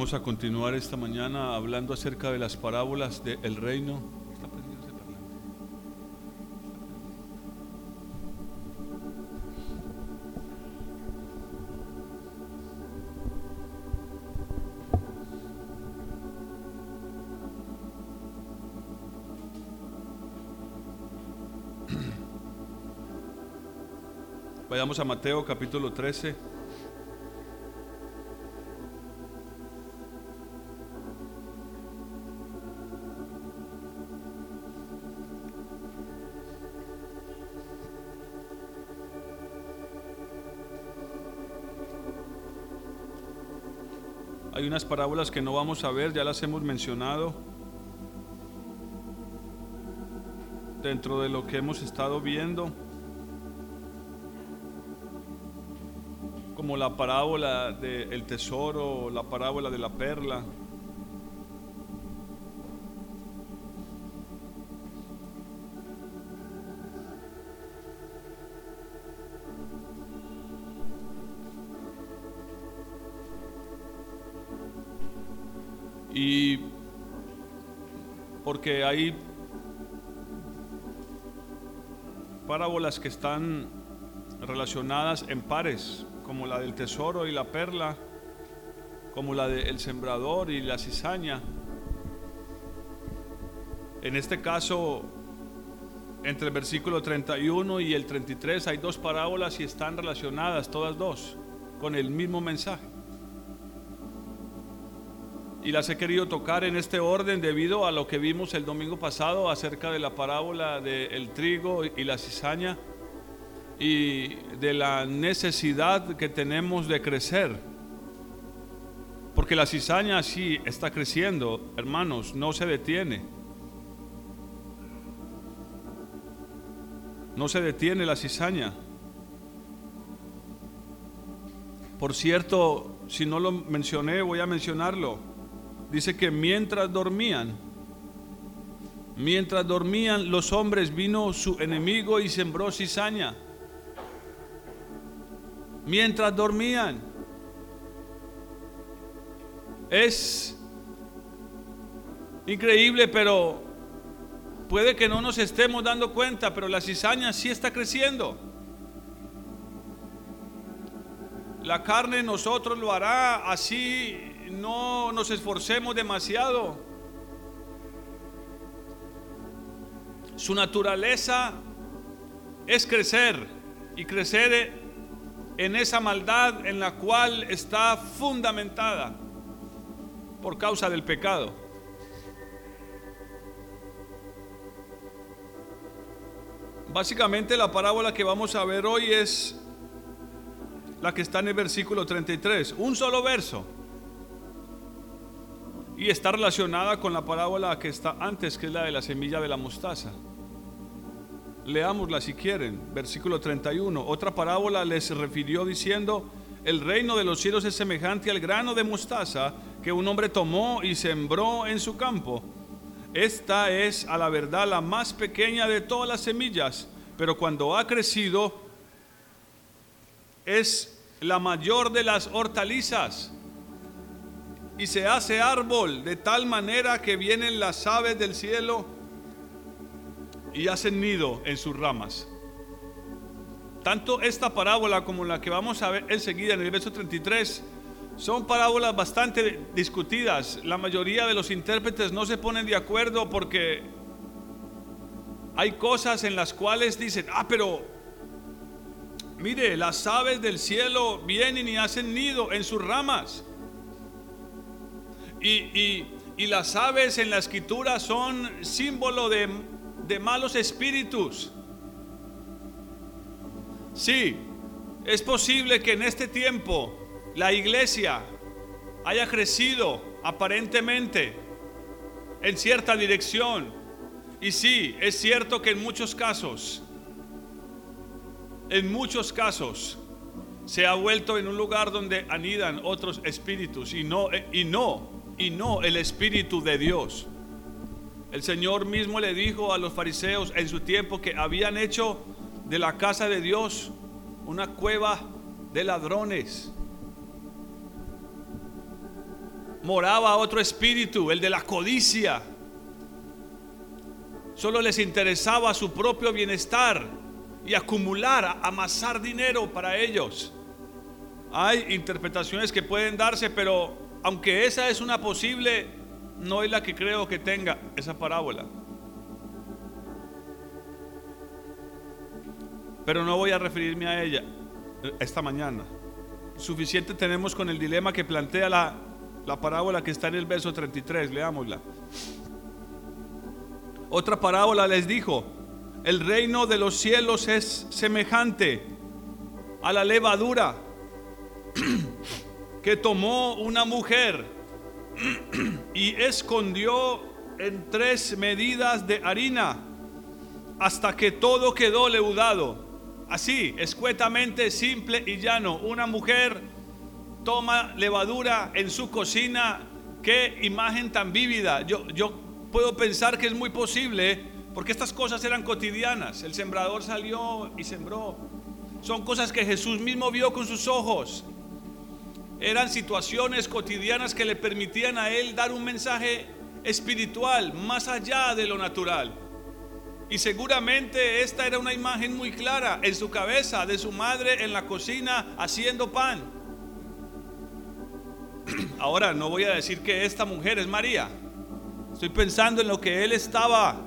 Vamos a continuar esta mañana hablando acerca de las parábolas del reino. Vayamos a Mateo capítulo 13. Unas parábolas que no vamos a ver, ya las hemos mencionado. Dentro de lo que hemos estado viendo. Como la parábola del tesoro, la parábola de la perla. Hay parábolas que están relacionadas en pares, como la del tesoro y la perla, como la del sembrador y la cizaña. En este caso, entre el versículo 31 y el 33 hay dos parábolas y están relacionadas todas dos con el mismo mensaje y las he querido tocar en este orden debido a lo que vimos el domingo pasado acerca de la parábola del trigo y la cizaña y de la necesidad que tenemos de crecer. Porque la cizaña sí está creciendo, hermanos, no se detiene. No se detiene la cizaña. Por cierto, si no lo mencioné, voy a mencionarlo dice que mientras dormían, mientras dormían los hombres vino su enemigo y sembró cizaña. Mientras dormían. Es increíble, pero puede que no nos estemos dando cuenta, pero la cizaña sí está creciendo. La carne nosotros lo hará así no nos esforcemos demasiado. Su naturaleza es crecer y crecer en esa maldad en la cual está fundamentada por causa del pecado. Básicamente la parábola que vamos a ver hoy es la que está en el versículo 33, un solo verso y está relacionada con la parábola que está antes, que es la de la semilla de la mostaza. Leámosla si quieren, versículo 31. Otra parábola les refirió diciendo, el reino de los cielos es semejante al grano de mostaza que un hombre tomó y sembró en su campo. Esta es a la verdad la más pequeña de todas las semillas, pero cuando ha crecido es la mayor de las hortalizas y se hace árbol de tal manera que vienen las aves del cielo y hacen nido en sus ramas. Tanto esta parábola como la que vamos a ver enseguida en el verso 33 son parábolas bastante discutidas. La mayoría de los intérpretes no se ponen de acuerdo porque hay cosas en las cuales dicen, ah, pero mire, las aves del cielo vienen y hacen nido en sus ramas. Y, las aves en la escritura son símbolo de, de malos espíritus. Sí, es posible que en este tiempo la iglesia haya crecido aparentemente en cierta dirección. Y sí, es cierto que en muchos casos, en muchos casos, se ha vuelto en un lugar donde anidan otros espíritus y no, y no y no el Espíritu de Dios. El Señor mismo le dijo a los fariseos en su tiempo que habían hecho de la casa de Dios una cueva de ladrones. moraba otro espíritu, el de la codicia. Solo les interesaba su propio bienestar y acumular, amasar dinero para ellos. Hay interpretaciones que pueden darse, pero aunque esa es una posible, no es la que creo que tenga esa parábola. Pero no voy a referirme a ella esta mañana. Suficiente tenemos con el dilema que plantea la, la parábola que está en el verso 33. Leámosla. Otra parábola les dijo, el reino de los cielos es semejante a la levadura que tomó una mujer y escondió en tres medidas de harina hasta que todo quedó leudado. Así, escuetamente, simple y llano. Una mujer toma levadura en su cocina. Qué imagen tan vívida. Yo, yo puedo pensar que es muy posible, porque estas cosas eran cotidianas. El sembrador salió y sembró. Son cosas que Jesús mismo vio con sus ojos. Eran situaciones cotidianas que le permitían a él dar un mensaje espiritual más allá de lo natural. Y seguramente esta era una imagen muy clara en su cabeza de su madre en la cocina haciendo pan. Ahora no voy a decir que esta mujer es María. Estoy pensando en lo que él estaba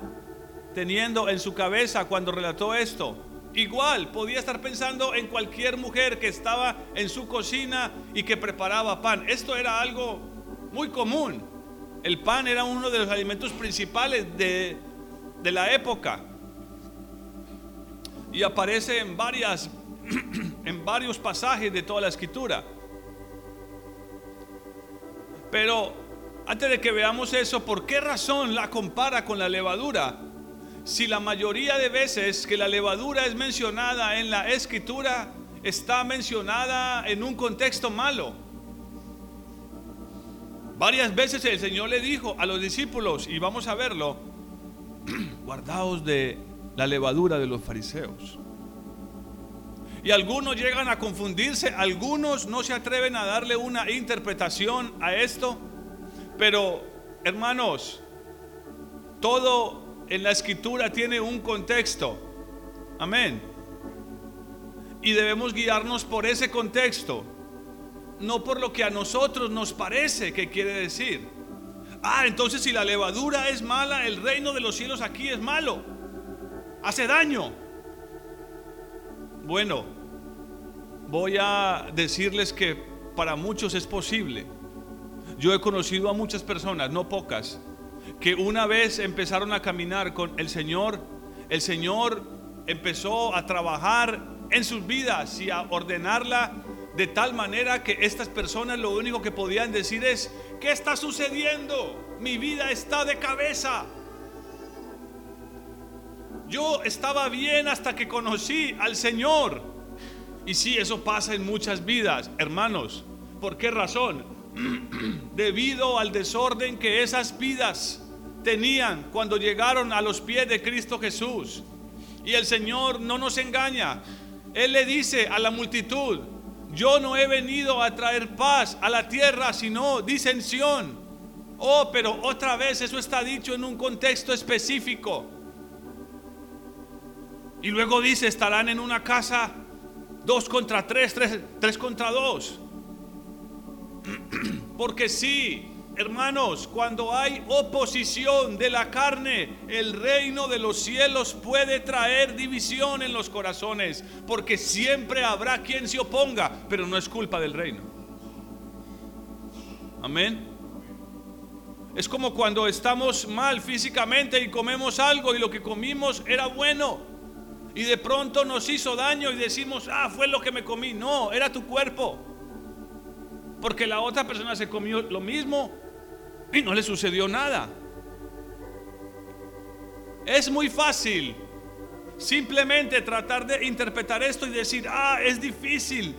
teniendo en su cabeza cuando relató esto. Igual podía estar pensando en cualquier mujer que estaba en su cocina y que preparaba pan. Esto era algo muy común. El pan era uno de los alimentos principales de, de la época. Y aparece en varias en varios pasajes de toda la escritura. Pero antes de que veamos eso, ¿por qué razón la compara con la levadura? Si la mayoría de veces que la levadura es mencionada en la escritura, está mencionada en un contexto malo. Varias veces el Señor le dijo a los discípulos, y vamos a verlo, guardaos de la levadura de los fariseos. Y algunos llegan a confundirse, algunos no se atreven a darle una interpretación a esto. Pero, hermanos, todo en la escritura tiene un contexto. Amén. Y debemos guiarnos por ese contexto, no por lo que a nosotros nos parece que quiere decir. Ah, entonces si la levadura es mala, el reino de los cielos aquí es malo. Hace daño. Bueno, voy a decirles que para muchos es posible yo he conocido a muchas personas, no pocas, que una vez empezaron a caminar con el Señor, el Señor empezó a trabajar en sus vidas y a ordenarla de tal manera que estas personas lo único que podían decir es, ¿qué está sucediendo? Mi vida está de cabeza. Yo estaba bien hasta que conocí al Señor. Y sí, eso pasa en muchas vidas, hermanos. ¿Por qué razón? debido al desorden que esas vidas tenían cuando llegaron a los pies de Cristo Jesús. Y el Señor no nos engaña. Él le dice a la multitud, yo no he venido a traer paz a la tierra, sino disensión. Oh, pero otra vez eso está dicho en un contexto específico. Y luego dice, estarán en una casa dos contra tres, tres, contra dos. Porque sí, hermanos, cuando hay oposición de la carne, el reino de los cielos puede traer división en los corazones. Porque siempre habrá quien se oponga, pero no es culpa del reino. Amén. Es como cuando estamos mal físicamente y comemos algo y lo que comimos era bueno. Y de pronto nos hizo daño y decimos, ah, fue lo que me comí. No, era tu cuerpo porque la otra persona se comió lo mismo y no le sucedió nada. Es muy fácil simplemente tratar de interpretar esto y decir, ah, es difícil.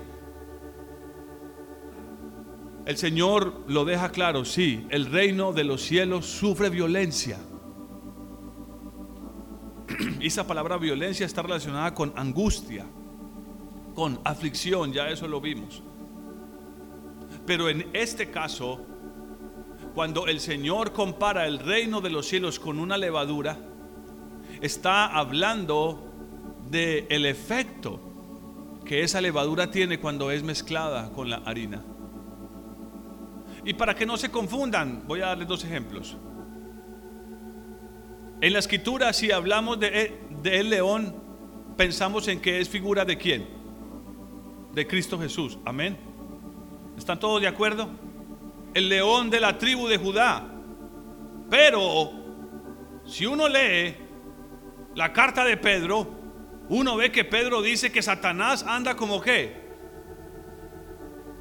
El Señor lo deja claro, sí, el reino de los cielos sufre violencia. Y esa palabra violencia está relacionada con angustia, con aflicción, ya eso lo vimos. Pero en este caso, cuando el Señor compara el reino de los cielos con una levadura, está hablando de el efecto que esa levadura tiene cuando es mezclada con la harina. Y para que no se confundan, voy a darles dos ejemplos. En la escritura, si hablamos de, de el león, pensamos en que es figura de quién? De Cristo Jesús. Amén. ¿Están todos de acuerdo? El león de la tribu de Judá. Pero si uno lee la carta de Pedro, uno ve que Pedro dice que Satanás anda como qué?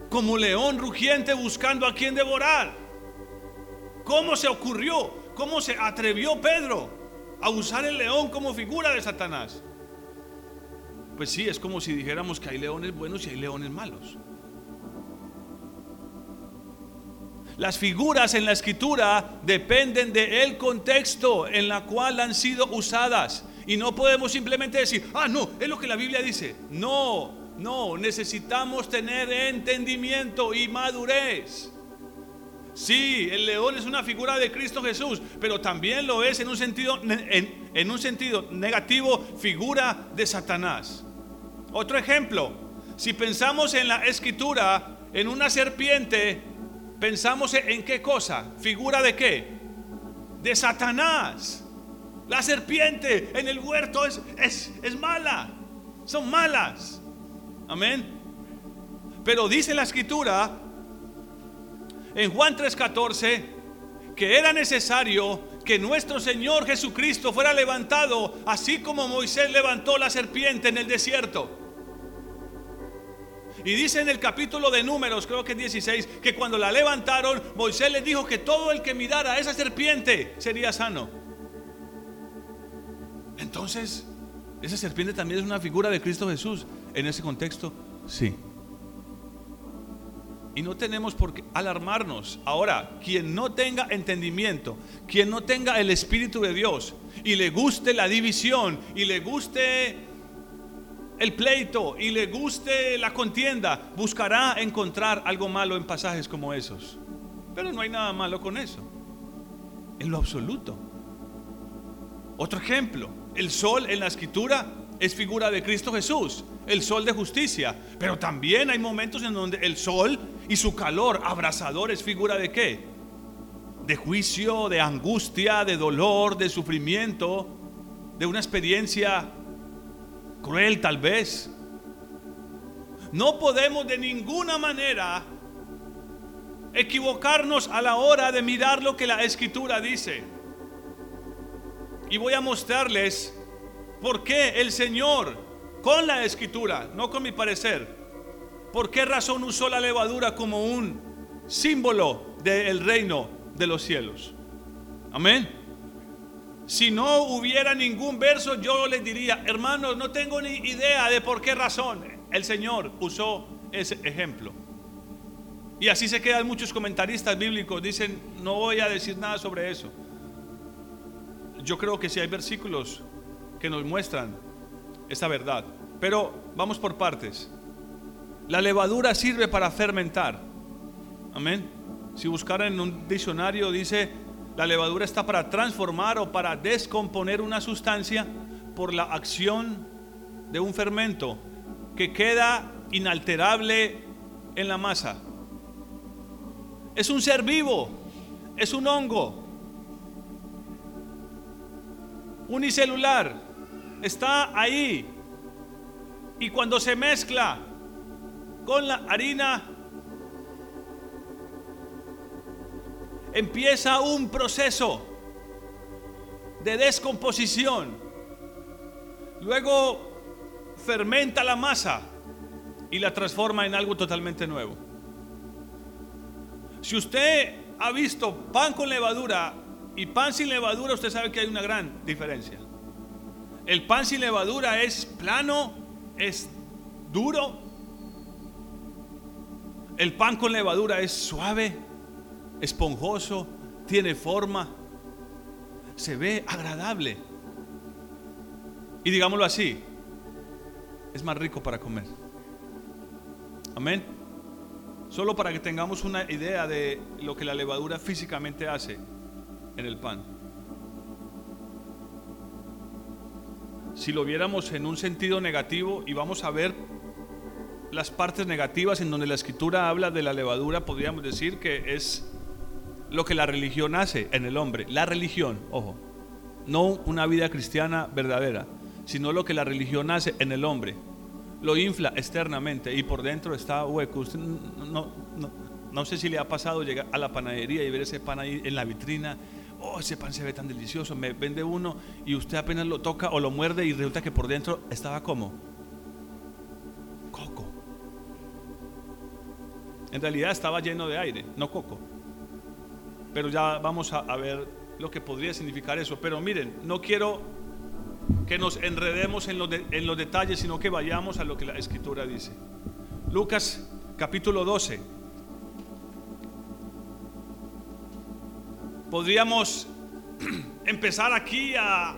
Como león rugiente buscando a quien devorar. ¿Cómo se ocurrió? ¿Cómo se atrevió Pedro a usar el león como figura de Satanás? Pues sí, es como si dijéramos que hay leones buenos y hay leones malos. Las figuras en la escritura dependen del contexto en la cual han sido usadas. Y no podemos simplemente decir, ah, no, es lo que la Biblia dice. No, no, necesitamos tener entendimiento y madurez. Sí, el león es una figura de Cristo Jesús, pero también lo es en un sentido, en, en un sentido negativo, figura de Satanás. Otro ejemplo, si pensamos en la escritura, en una serpiente, pensamos en qué cosa, figura de qué? De Satanás. La serpiente en el huerto es, es, mala. Son malas. Amén. Pero dice la escritura en Juan 3:14 que era necesario que nuestro Señor Jesucristo fuera levantado, así como Moisés levantó la serpiente en el desierto. Y dice en el capítulo de números, creo que es 16, que cuando la levantaron, Moisés les dijo que todo el que mirara a esa serpiente sería sano. Entonces, esa serpiente también es una figura de Cristo Jesús. En ese contexto, sí. Y no tenemos por qué alarmarnos. Ahora, quien no tenga entendimiento, quien no tenga el Espíritu de Dios y le guste la división y le guste el pleito y le guste la contienda, buscará encontrar algo malo en pasajes como esos. Pero no hay nada malo con eso. En lo absoluto. Otro ejemplo, el sol en la escritura es figura de Cristo Jesús, el sol de justicia. Pero también hay momentos en donde el sol y su calor abrasador es figura de qué? De juicio, de angustia, de dolor, de sufrimiento, de una experiencia cruel tal vez. No podemos de ninguna manera equivocarnos a la hora de mirar lo que la escritura dice. Y voy a mostrarles por qué el Señor, con la escritura, no con mi parecer, por qué razón usó la levadura como un símbolo del reino de los cielos. Amén. Si no hubiera ningún verso, yo les diría, hermanos, no tengo ni idea de por qué razón el Señor usó ese ejemplo. Y así se quedan muchos comentaristas bíblicos, dicen, no voy a decir nada sobre eso yo creo que sí hay versículos que nos muestran esa verdad. Pero vamos por partes. La levadura sirve para fermentar. Amén. Si buscaran en un diccionario dice, la levadura está para transformar o para descomponer una sustancia por la acción de un fermento que queda inalterable en la masa. Es un ser vivo, es un hongo, unicelular, está ahí. Y cuando se mezcla con la harina, empieza un proceso de descomposición. Luego fermenta la masa y la transforma en algo totalmente nuevo. Si usted ha visto pan con levadura y pan sin levadura, usted sabe que hay una gran diferencia. El pan sin levadura es plano, es duro. El pan con levadura es suave, esponjoso, tiene forma, se ve agradable. Y digámoslo así, es más rico para comer. Amén. Solo para que tengamos una idea de lo que la levadura físicamente hace en el pan. Si lo viéramos en un sentido negativo y vamos a ver las partes negativas en donde la escritura habla de la levadura, podríamos decir que es lo que la religión hace en el hombre. La religión, ojo, no una vida cristiana verdadera, sino lo que la religión hace en el hombre. Lo infla externamente y por dentro está hueco. Usted no, no, sé si le ha pasado llegar a la panadería y ver ese pan ahí en la vitrina. Oh, ese pan se ve tan delicioso. Me vende uno y usted apenas lo toca o lo muerde y resulta que por dentro estaba como coco. En realidad estaba lleno de aire, no coco. Pero ya vamos a, ver lo que podría significar eso. Pero miren, no quiero que nos enredemos en los, en los detalles, sino que vayamos a lo que la escritura dice. Lucas capítulo 12. Podríamos empezar aquí a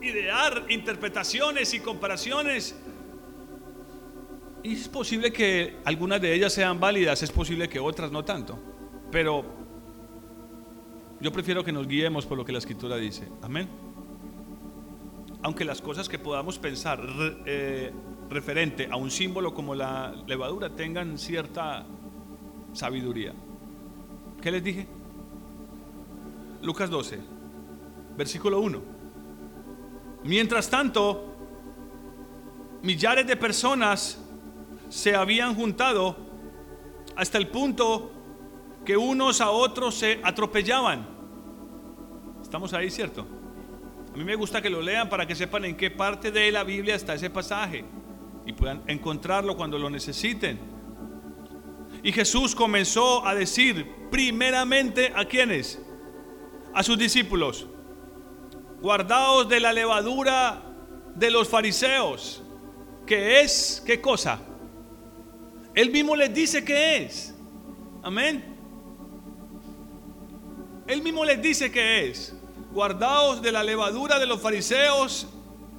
idear interpretaciones y comparaciones y es posible que algunas de ellas sean válidas, es posible que otras no tanto. Pero yo prefiero que nos guiemos por lo que la escritura dice. Amén. Aunque las cosas que podamos pensar eh, referente a un símbolo como la levadura tengan cierta sabiduría. ¿Qué les dije? Lucas 12, versículo 1. Mientras tanto, millares de personas se habían juntado hasta el punto que unos a otros se atropellaban. Estamos ahí, ¿cierto? A mí me gusta que lo lean para que sepan en qué parte de la Biblia está ese pasaje y puedan encontrarlo cuando lo necesiten. Y Jesús comenzó a decir primeramente a quienes, a sus discípulos, guardaos de la levadura de los fariseos, que es, ¿qué cosa? Él mismo les dice que es. Amén. Él mismo les dice que es. Guardaos de la levadura de los fariseos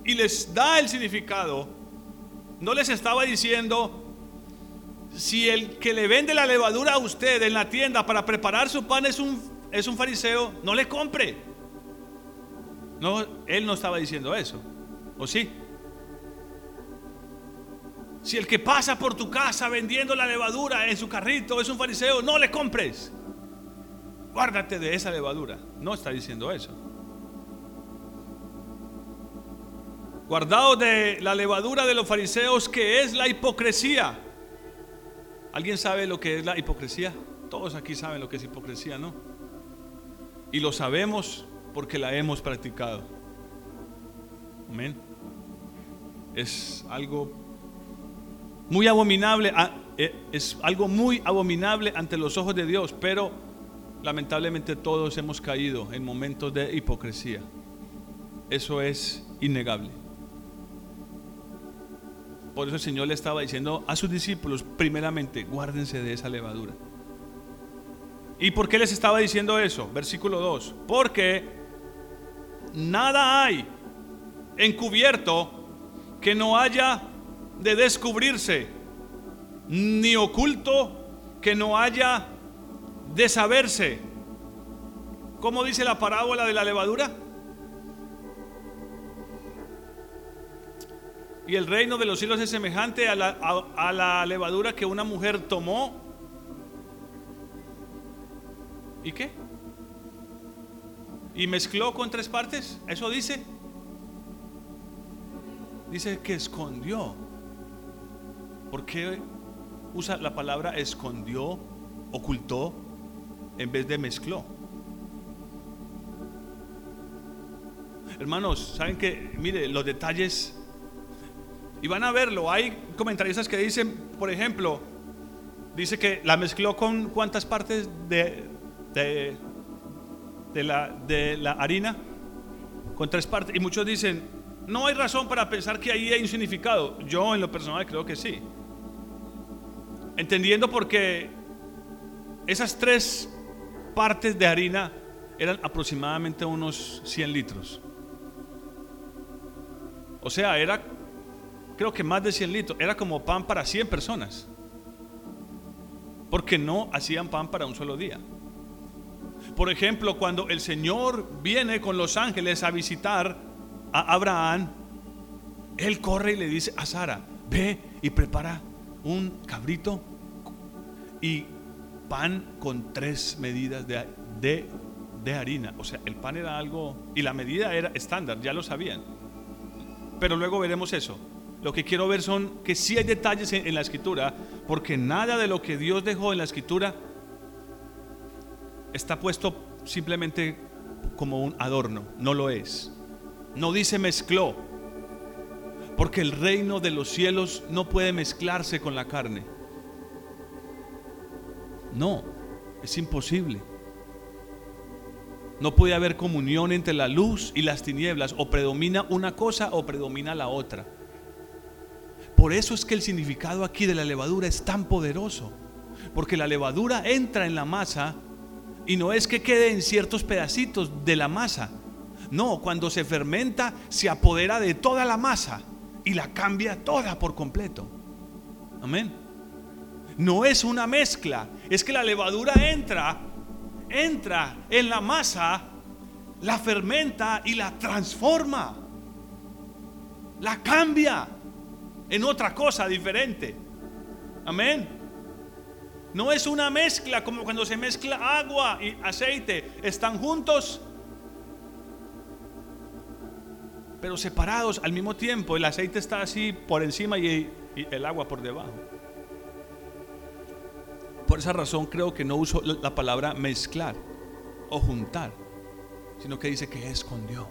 y les da el significado. No les estaba diciendo, si el que le vende la levadura a usted en la tienda para preparar su pan es un, es un fariseo, no le compre. No, él no estaba diciendo eso. ¿O sí? Si el que pasa por tu casa vendiendo la levadura en su carrito es un fariseo, no le compres. Guárdate de esa levadura. No está diciendo eso. Guardado de la levadura de los fariseos, que es la hipocresía. ¿Alguien sabe lo que es la hipocresía? Todos aquí saben lo que es hipocresía, ¿no? Y lo sabemos porque la hemos practicado. Amén. Es algo muy abominable, eh, es algo muy abominable ante los ojos de Dios, pero lamentablemente todos hemos caído en momentos de hipocresía. Eso es innegable. Por eso el Señor le estaba diciendo a sus discípulos, primeramente, guárdense de esa levadura. ¿Y por qué les estaba diciendo eso? Versículo 2. Porque nada hay encubierto que no haya de descubrirse, ni oculto que no haya de saberse. ¿Cómo dice la parábola de la levadura? Y el reino de los cielos es semejante a la, a la levadura que una mujer tomó. ¿Y qué? Y mezcló con tres partes. ¿Eso dice? Dice que escondió. ¿Por qué usa la palabra escondió, ocultó, en vez de mezcló? Hermanos, saben que, mire, los detalles, y van a verlo, hay comentaristas que dicen, por ejemplo, dice que la mezcló con cuántas partes de, de, la, de la harina, con tres partes, y muchos dicen, no hay razón para pensar que ahí hay un significado. Yo en lo personal creo que sí. Entendiendo porque esas tres partes de harina eran aproximadamente unos 100 litros. O sea, era, creo que más de 100 litros, era como pan para 100 personas. porque no hacían pan para un solo día. Por ejemplo, cuando el Señor viene con los ángeles a visitar a Abraham, él corre y le dice a Sara, ve y prepara un cabrito y pan con tres medidas de, de, harina. O sea, el pan era algo y la medida era estándar, ya lo sabían. Pero luego veremos eso. Lo que quiero ver son que sí hay detalles en, la escritura, porque nada de lo que Dios dejó en la escritura está puesto simplemente como un adorno, no lo es. No dice mezcló, porque el reino de los cielos no puede mezclarse con la carne. No, es imposible. No puede haber comunión entre la luz y las tinieblas. O predomina una cosa o predomina la otra. Por eso es que el significado aquí de la levadura es tan poderoso. Porque la levadura entra en la masa y no es que quede en ciertos pedacitos de la masa. No, cuando se fermenta se apodera de toda la masa y la cambia toda por completo. Amén. No es una mezcla, es que la levadura entra, entra en la masa, la fermenta y la transforma. La cambia en otra cosa diferente. Amén. No es una mezcla como cuando se mezcla agua y aceite. Están juntos, pero separados al mismo tiempo. El aceite está así por encima y, el agua por debajo. Por esa razón creo que no uso la palabra mezclar o juntar, sino que dice que escondió.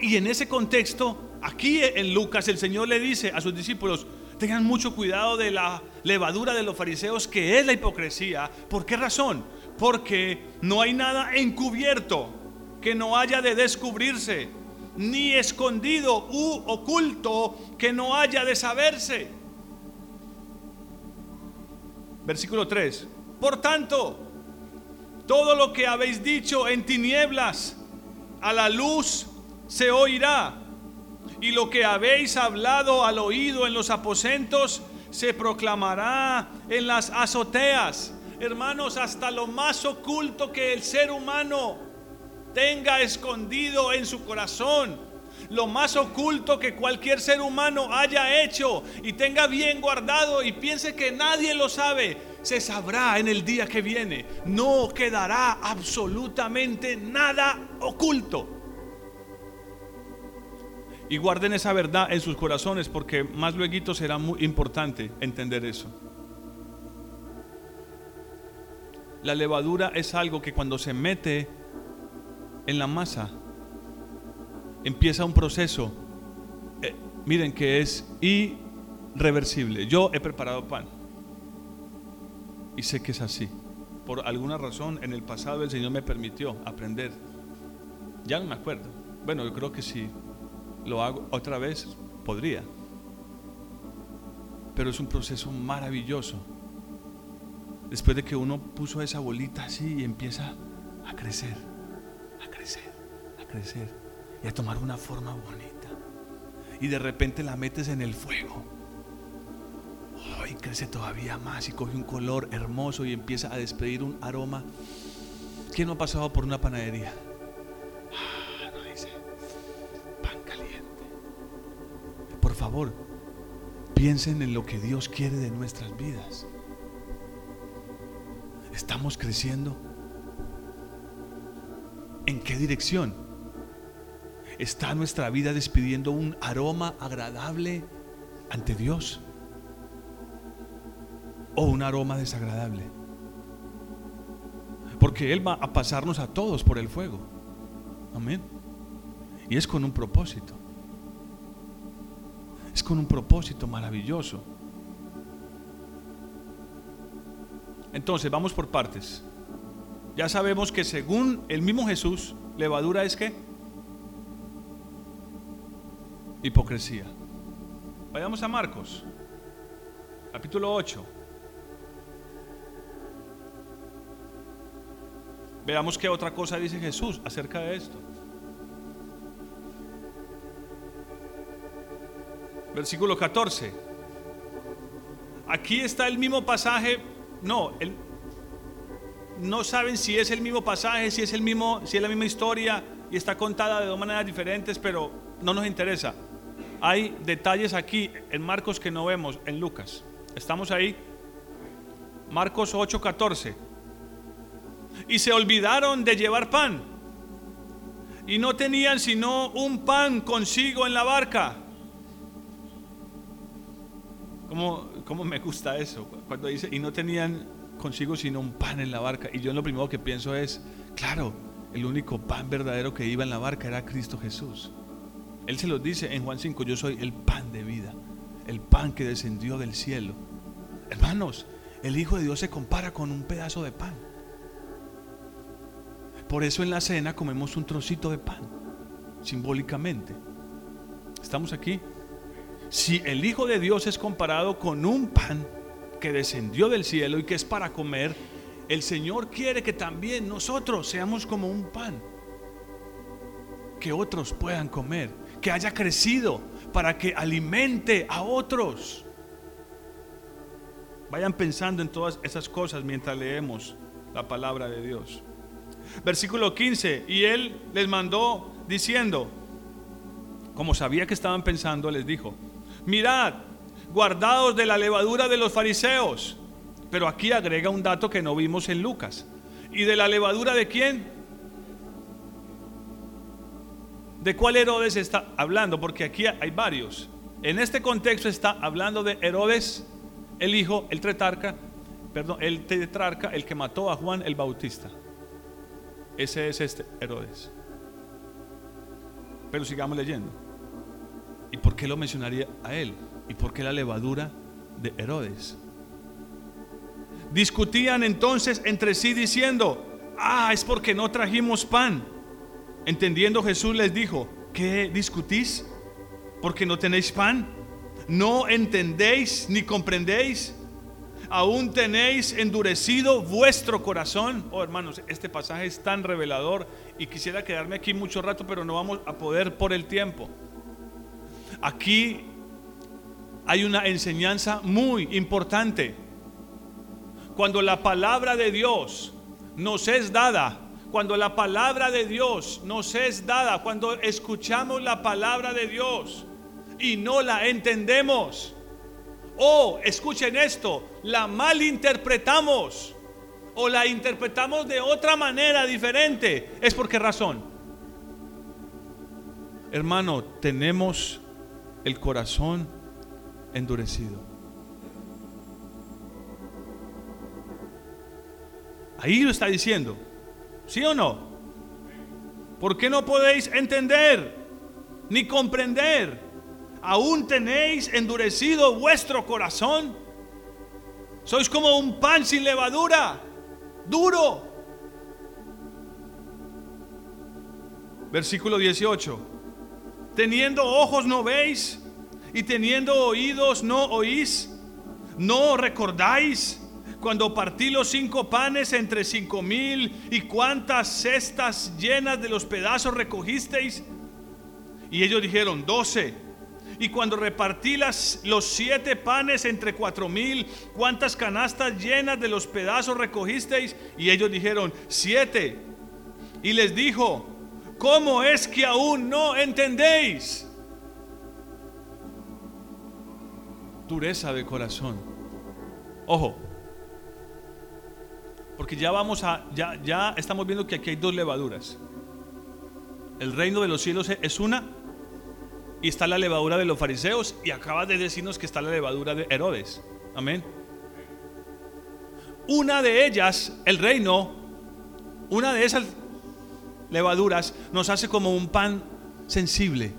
Y en ese contexto Aquí en Lucas el Señor le dice a sus discípulos, tengan mucho cuidado de la levadura de los fariseos que es la hipocresía. ¿Por qué razón? Porque no hay nada encubierto que no haya de descubrirse, ni escondido u oculto que no haya de saberse. Versículo 3. Por tanto, todo lo que habéis dicho en tinieblas, a la luz se oirá y lo que habéis hablado al oído en los aposentos se proclamará en las azoteas. Hermanos, hasta lo más oculto que el ser humano tenga escondido en su corazón, lo más oculto que cualquier ser humano haya hecho y tenga bien guardado y piense que nadie lo sabe, se sabrá en el día que viene. No quedará absolutamente nada oculto. Y guarden esa verdad en sus corazones porque más luego será muy importante entender eso. La levadura es algo que cuando se mete en la masa, empieza un proceso, eh, miren que es irreversible. Yo he preparado pan y sé que es así. Por alguna razón en el pasado el Señor me permitió aprender. Ya no me acuerdo. Bueno, yo creo que sí lo hago otra vez, podría. Pero es un proceso maravilloso. Después de que uno puso esa bolita así y empieza a crecer, a crecer, a crecer y a tomar una forma bonita. Y de repente la metes en el fuego. y crece todavía más y coge un color hermoso y empieza a despedir un aroma. ¿Quién no ha pasado por una panadería? favor, piensen en lo que Dios quiere de nuestras vidas. ¿Estamos creciendo? ¿En qué dirección? ¿Está nuestra vida despidiendo un aroma agradable ante Dios? ¿O un aroma desagradable? Porque Él va a pasarnos a todos por el fuego. Amén. Y es con un propósito es con un propósito maravilloso. Entonces, vamos por partes. Ya sabemos que según el mismo Jesús, levadura es que hipocresía. Vayamos a Marcos, capítulo 8. Veamos qué otra cosa dice Jesús acerca de esto. versículo 14. Aquí está el mismo pasaje, no, no saben si es el mismo pasaje, si es el mismo, si es la misma historia y está contada de dos maneras diferentes, pero no nos interesa. Hay detalles aquí en Marcos que no vemos en Lucas. ¿Estamos ahí? Marcos 8:14. Y se olvidaron de llevar pan. Y no tenían sino un pan consigo en la barca. ¿Cómo, cómo me gusta eso? Cuando dice, y no tenían consigo sino un pan en la barca. Y yo lo primero que pienso es, claro, el único pan verdadero que iba en la barca era Cristo Jesús. Él se lo dice en Juan 5, yo soy el pan de vida, el pan que descendió del cielo. Hermanos, el Hijo de Dios se compara con un pedazo de pan. Por eso en la cena comemos un trocito de pan, simbólicamente. ¿Estamos aquí? Si el Hijo de Dios es comparado con un pan que descendió del cielo y que es para comer, el Señor quiere que también nosotros seamos como un pan que otros puedan comer, que haya crecido para que alimente a otros. Vayan pensando en todas esas cosas mientras leemos la palabra de Dios. Versículo 15, y él les mandó diciendo, como sabía que estaban pensando, les dijo, mirad, guardados de la levadura de los fariseos. Pero aquí agrega un dato que no vimos en Lucas. ¿Y de la levadura de quién? ¿De cuál Herodes está hablando? Porque aquí hay varios. En este contexto está hablando de Herodes, el hijo, el tetrarca, perdón, el tetrarca, el que mató a Juan el Bautista. Ese es este Herodes. Pero sigamos leyendo. ¿Y por qué lo mencionaría a él? ¿Y por qué la levadura de Herodes? Discutían entonces entre sí diciendo, ah, es porque no trajimos pan. Entendiendo Jesús les dijo, ¿qué discutís? ¿Porque no tenéis pan? ¿No entendéis ni comprendéis? ¿Aún tenéis endurecido vuestro corazón? Oh hermanos, este pasaje es tan revelador y quisiera quedarme aquí mucho rato, pero no vamos a poder por el tiempo. Aquí hay una enseñanza muy importante. Cuando la palabra de Dios nos es dada, cuando la palabra de Dios nos es dada, cuando escuchamos la palabra de Dios y no la entendemos, o escuchen esto, la malinterpretamos o la interpretamos de otra manera diferente, ¿es por qué razón? Hermano, tenemos el corazón endurecido. Ahí lo está diciendo. ¿Sí o no? ¿Por qué no podéis entender ni comprender? ¿Aún tenéis endurecido vuestro corazón? Sois como un pan sin levadura, duro. Versículo 18 teniendo ojos no veis y teniendo oídos no oís, no recordáis cuando partí los cinco panes entre cinco mil y cuántas cestas llenas de los pedazos recogisteis. Y ellos dijeron, doce. Y cuando repartí las, los siete panes entre cuatro mil, ¿cuántas canastas llenas de los pedazos recogisteis? Y ellos dijeron, siete. Y les dijo, ¿Cómo es que aún no entendéis? Dureza de corazón. Ojo. Porque ya vamos a, ya, ya estamos viendo que aquí hay dos levaduras. El reino de los cielos es una y está la levadura de los fariseos y acaba de decirnos que está la levadura de Herodes. Amén. Una de ellas, el reino, una de esas levaduras nos hace como un pan sensible,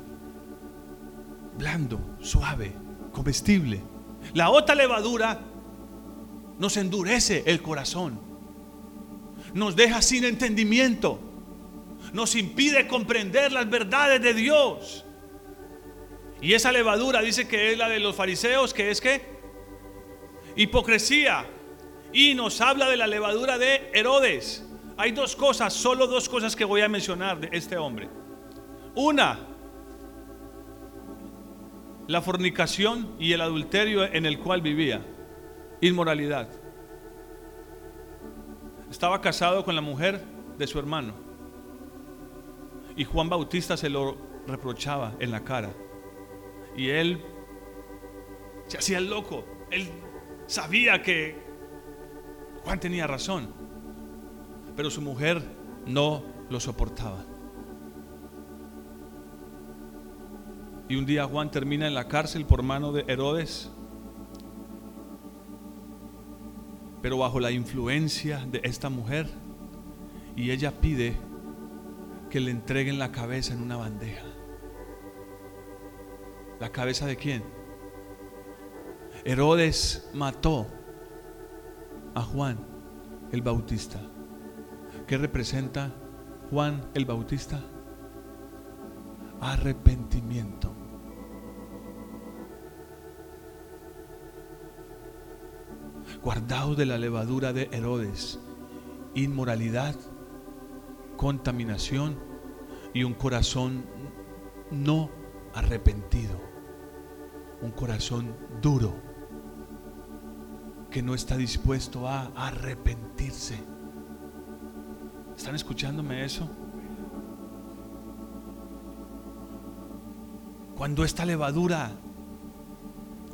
blando, suave, comestible. La otra levadura nos endurece el corazón, nos deja sin entendimiento, nos impide comprender las verdades de Dios. Y esa levadura dice que es la de los fariseos, que es que hipocresía. Y nos habla de la levadura de Herodes. Hay dos cosas, solo dos cosas que voy a mencionar de este hombre. Una, la fornicación y el adulterio en el cual vivía, inmoralidad. Estaba casado con la mujer de su hermano. Y Juan Bautista se lo reprochaba en la cara. Y él se hacía el loco. Él sabía que Juan tenía razón. Pero su mujer no lo soportaba. Y un día Juan termina en la cárcel por mano de Herodes, pero bajo la influencia de esta mujer. Y ella pide que le entreguen la cabeza en una bandeja. ¿La cabeza de quién? Herodes mató a Juan el Bautista. ¿Qué representa Juan el Bautista? Arrepentimiento. Guardado de la levadura de Herodes, inmoralidad, contaminación y un corazón no arrepentido, un corazón duro que no está dispuesto a arrepentirse. ¿Están escuchándome eso? Cuando esta levadura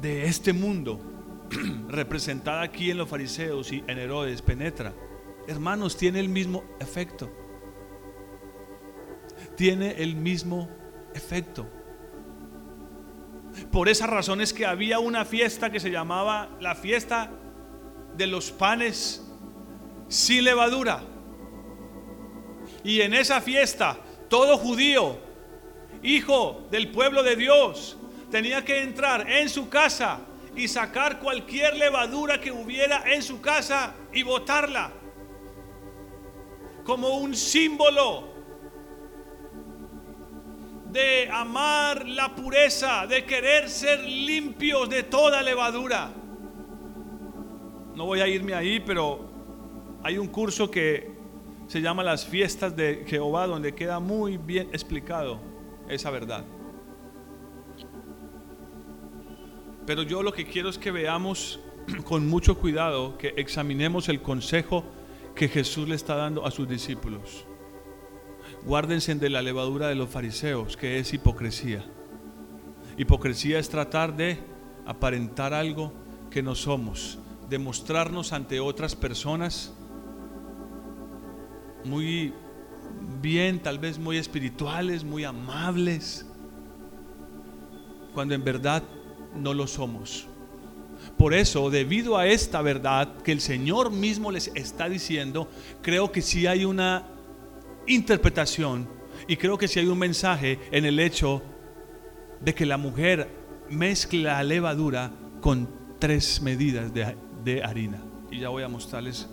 de este mundo representada aquí en los fariseos y en Herodes penetra, hermanos, tiene el mismo efecto. Tiene el mismo efecto. Por esa razón es que había una fiesta que se llamaba la fiesta de los panes sin levadura. Y en esa fiesta, todo judío, hijo del pueblo de Dios, tenía que entrar en su casa y sacar cualquier levadura que hubiera en su casa y botarla como un símbolo de amar la pureza, de querer ser limpios de toda levadura. No voy a irme ahí, pero hay un curso que se llama Las fiestas de Jehová, donde queda muy bien explicado esa verdad. Pero yo lo que quiero es que veamos con mucho cuidado, que examinemos el consejo que Jesús le está dando a sus discípulos. Guárdense de la levadura de los fariseos, que es hipocresía. Hipocresía es tratar de aparentar algo que no somos, de mostrarnos ante otras personas muy bien, tal vez muy espirituales, muy amables, cuando en verdad no lo somos. Por eso, debido a esta verdad que el Señor mismo les está diciendo, creo que sí hay una interpretación y creo que sí hay un mensaje en el hecho de que la mujer mezcla la levadura con tres medidas de, de harina. Y ya voy a mostrarles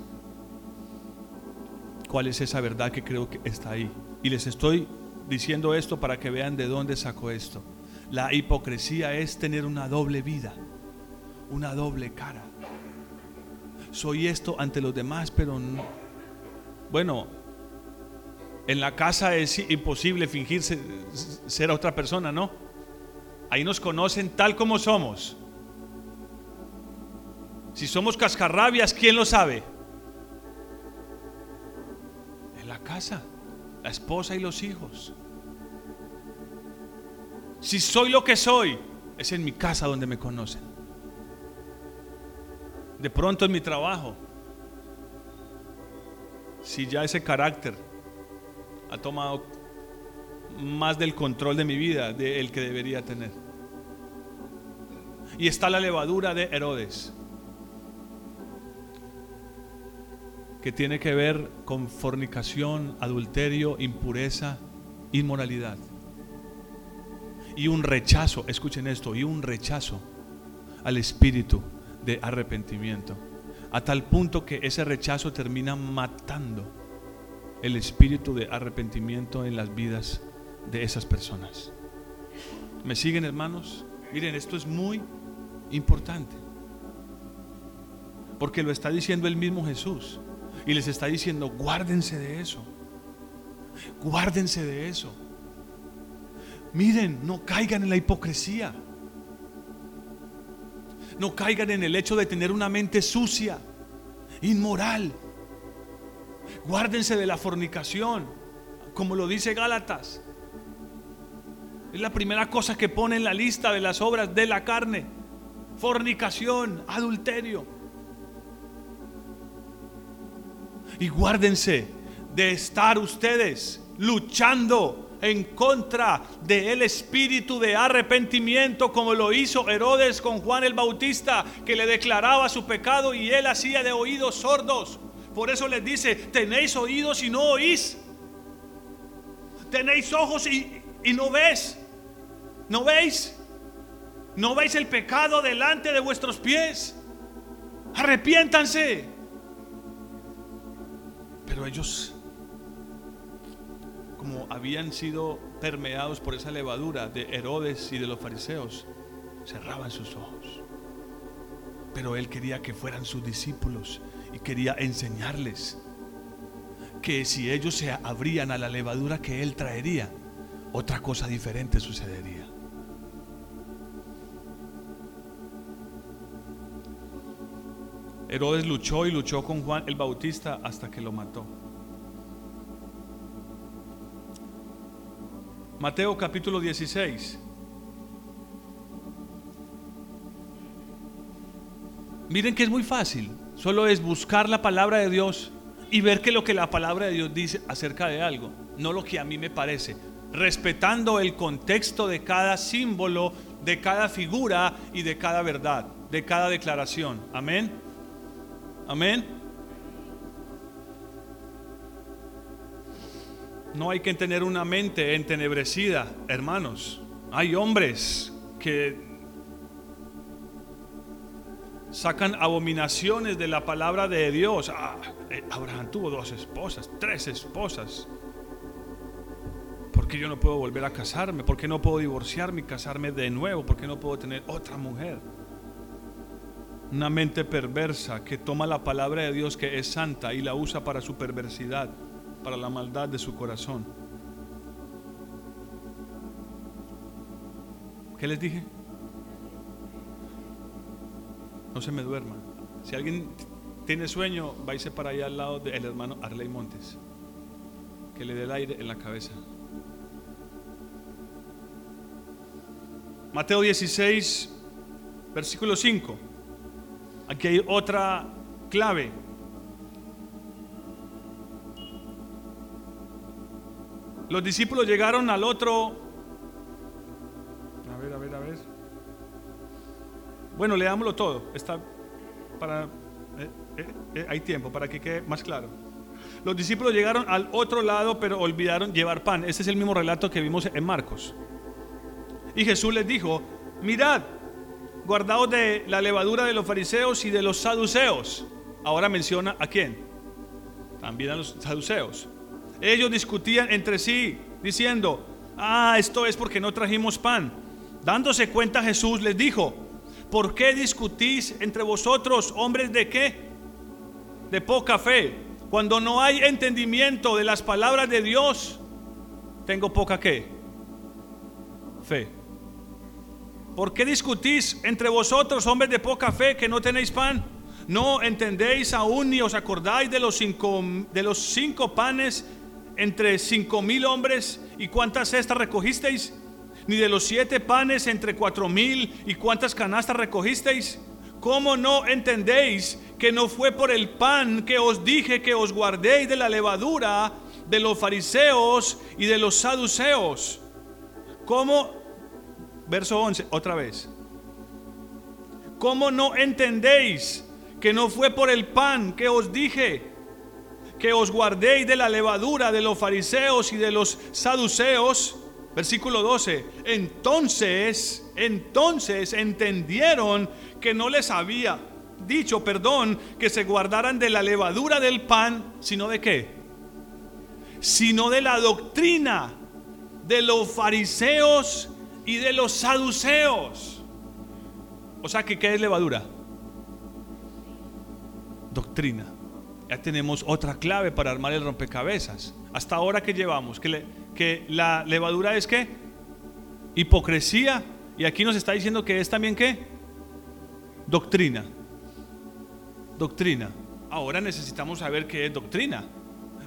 cuál es esa verdad que creo que está ahí. Y les estoy diciendo esto para que vean de dónde sacó esto. La hipocresía es tener una doble vida, una doble cara. Soy esto ante los demás, pero no. Bueno, en la casa es imposible fingirse ser otra persona, ¿no? Ahí nos conocen tal como somos. Si somos cascarrabias, ¿quién lo sabe? En la casa, la esposa y los hijos. Si soy lo que soy, es en mi casa donde me conocen. De pronto en mi trabajo, si ya ese carácter ha tomado más del control de mi vida del que debería tener. Y está la levadura de Herodes, que tiene que ver con fornicación, adulterio, impureza, inmoralidad y un rechazo, escuchen esto, y un rechazo al espíritu de arrepentimiento. A tal punto que ese rechazo termina matando el espíritu de arrepentimiento en las vidas de esas personas. ¿Me siguen hermanos? Miren, esto es muy importante. Porque lo está diciendo el mismo Jesús. Y les está diciendo, guárdense de eso. Guárdense de eso. Miren, no caigan en la hipocresía. No caigan en el hecho de tener una mente sucia, inmoral. Guárdense de la fornicación, como lo dice Gálatas. Es la primera cosa que pone en la lista de las obras de la carne. Fornicación, adulterio. Y guárdense de estar ustedes luchando en contra del espíritu de arrepentimiento como lo hizo Herodes con Juan el Bautista, que le declaraba su pecado y él hacía de oídos sordos. Por eso les dice, tenéis oídos y no oís. Tenéis ojos y, y no ves. ¿No veis? ¿No veis el pecado delante de vuestros pies? Arrepiéntanse. Pero ellos como habían sido permeados por esa levadura de Herodes y de los fariseos, cerraban sus ojos. Pero él quería que fueran sus discípulos y quería enseñarles que si ellos se abrían a la levadura que él traería, otra cosa diferente sucedería. Herodes luchó y luchó con Juan el Bautista hasta que lo mató. Mateo capítulo 16. Miren que es muy fácil. Solo es buscar la palabra de Dios y ver que lo que la palabra de Dios dice acerca de algo, no lo que a mí me parece, respetando el contexto de cada símbolo, de cada figura y de cada verdad, de cada declaración. Amén. Amén. No hay que tener una mente entenebrecida, hermanos. Hay hombres que sacan abominaciones de la palabra de Dios. Ah, eh, Abraham tuvo dos esposas, tres esposas. ¿Por qué yo no puedo volver a casarme? ¿Por qué no puedo divorciarme y casarme de nuevo? ¿Por qué no puedo tener otra mujer? Una mente perversa que toma la palabra de Dios que es santa y la usa para su perversidad para la maldad de su corazón. ¿Qué les dije? No se me duerma. Si alguien tiene sueño, váyase para allá al lado del hermano Arley Montes. Que le dé el aire en la cabeza. Mateo 16, versículo 5. Aquí hay otra clave. Los discípulos llegaron al otro. A ver, a ver, a ver. Bueno, leámoslo todo. Está para. Eh, eh, eh, hay tiempo para que quede más claro. Los discípulos llegaron al otro lado, pero olvidaron llevar pan. Este es el mismo relato que vimos en Marcos. Y Jesús les dijo: Mirad, guardaos de la levadura de los fariseos y de los saduceos. Ahora menciona a quién? También a los saduceos. Ellos discutían entre sí, diciendo, ah, esto es porque no trajimos pan. Dándose cuenta Jesús les dijo, ¿por qué discutís entre vosotros, hombres de qué? De poca fe. Cuando no hay entendimiento de las palabras de Dios, tengo poca qué? Fe. ¿Por qué discutís entre vosotros, hombres de poca fe, que no tenéis pan? ¿No entendéis aún ni os acordáis de los cinco, de los cinco panes entre cinco mil hombres y cuántas cestas recogisteis? Ni de los siete panes entre cuatro mil y cuántas canastas recogisteis? ¿Cómo no entendéis que no fue por el pan que os dije que os guardéis de la levadura de los fariseos y de los saduceos? ¿Cómo? Verso 11, otra vez. ¿Cómo no entendéis que no fue por el pan que os dije que os guardéis de la levadura de los fariseos y de los saduceos. Versículo 12. Entonces, entonces entendieron que no les había dicho, perdón, que se guardaran de la levadura del pan, sino de qué? Sino de la doctrina de los fariseos y de los saduceos. O sea que, ¿qué es levadura? Doctrina ya tenemos otra clave para armar el rompecabezas. Hasta ahora que llevamos, que, que la levadura es qué? Hipocresía. Y aquí nos está diciendo que es también qué? Doctrina. Doctrina. Ahora necesitamos saber qué es doctrina.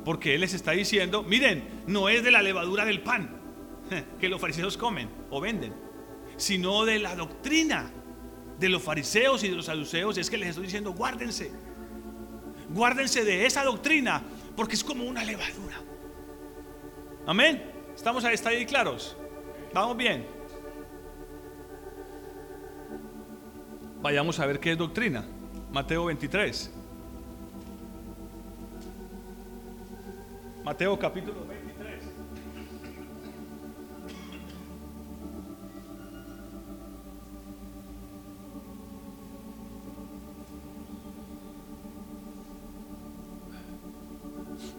Porque Él les está diciendo, miren, no es de la levadura del pan que los fariseos comen o venden, sino de la doctrina de los fariseos y de los saduceos. Es que les estoy diciendo, guárdense, guárdense de esa doctrina, porque es como una levadura. Amén. ¿Estamos ahí claros? ¿Vamos bien? Vayamos a ver qué es doctrina. Mateo 23. Mateo capítulo 23.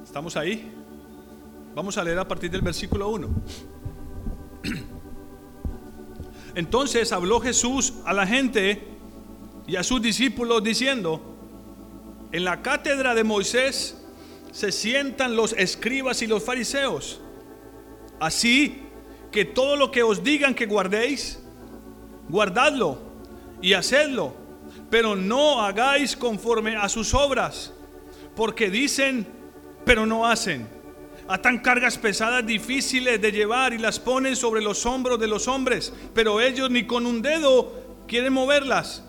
¿Estamos ahí? Vamos a leer a partir del versículo 1. Entonces habló Jesús a la gente y a sus discípulos diciendo, en la cátedra de Moisés se sientan los escribas y los fariseos. Así que todo lo que os digan que guardéis, guardadlo y hacedlo, pero no hagáis conforme a sus obras, porque dicen, pero no hacen. Atan cargas pesadas difíciles de llevar y las ponen sobre los hombros de los hombres, pero ellos ni con un dedo quieren moverlas.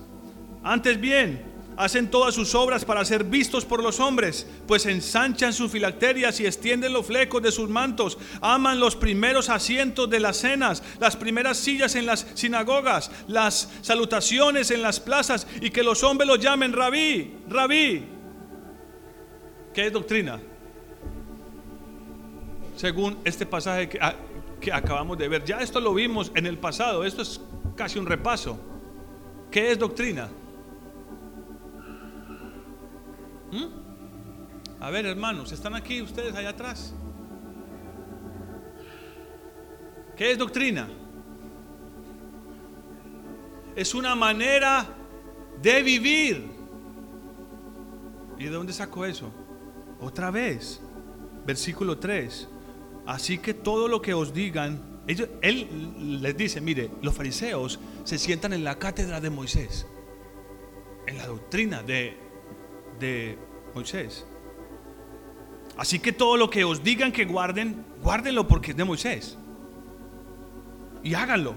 Antes bien, hacen todas sus obras para ser vistos por los hombres, pues ensanchan sus filacterias y extienden los flecos de sus mantos, aman los primeros asientos de las cenas, las primeras sillas en las sinagogas, las salutaciones en las plazas y que los hombres los llamen rabí, rabí. ¿Qué es doctrina? Según este pasaje que, acabamos de ver, ya esto lo vimos en el pasado, esto es casi un repaso. ¿Qué es doctrina? ¿Mm? A ver, hermanos, ¿están aquí ustedes allá atrás? ¿Qué es doctrina? Es una manera de vivir. ¿Y de dónde sacó eso? Otra vez, versículo 3. Así que todo lo que os digan, él les dice, mire, los fariseos se sientan en la cátedra de Moisés, en la doctrina de de Moisés. Así que todo lo que os digan que guarden, guárdenlo porque es de Moisés. Y háganlo.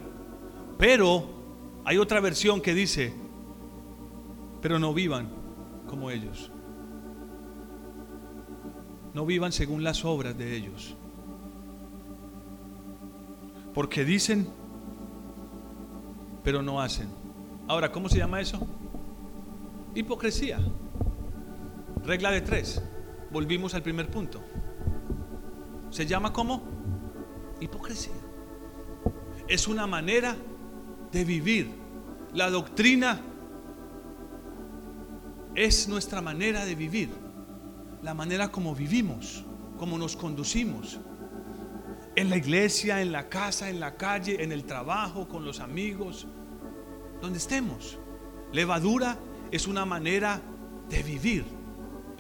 Pero hay otra versión que dice, pero no vivan como ellos. No vivan según las obras de ellos. Porque dicen, pero no hacen. Ahora, ¿cómo se llama eso? Hipocresía. Regla de tres. Volvimos al primer punto. Se llama como hipocresía. Es una manera de vivir. La doctrina es nuestra manera de vivir. La manera como vivimos, como nos conducimos. En la iglesia, en la casa, en la calle, en el trabajo, con los amigos, donde estemos. Levadura es una manera de vivir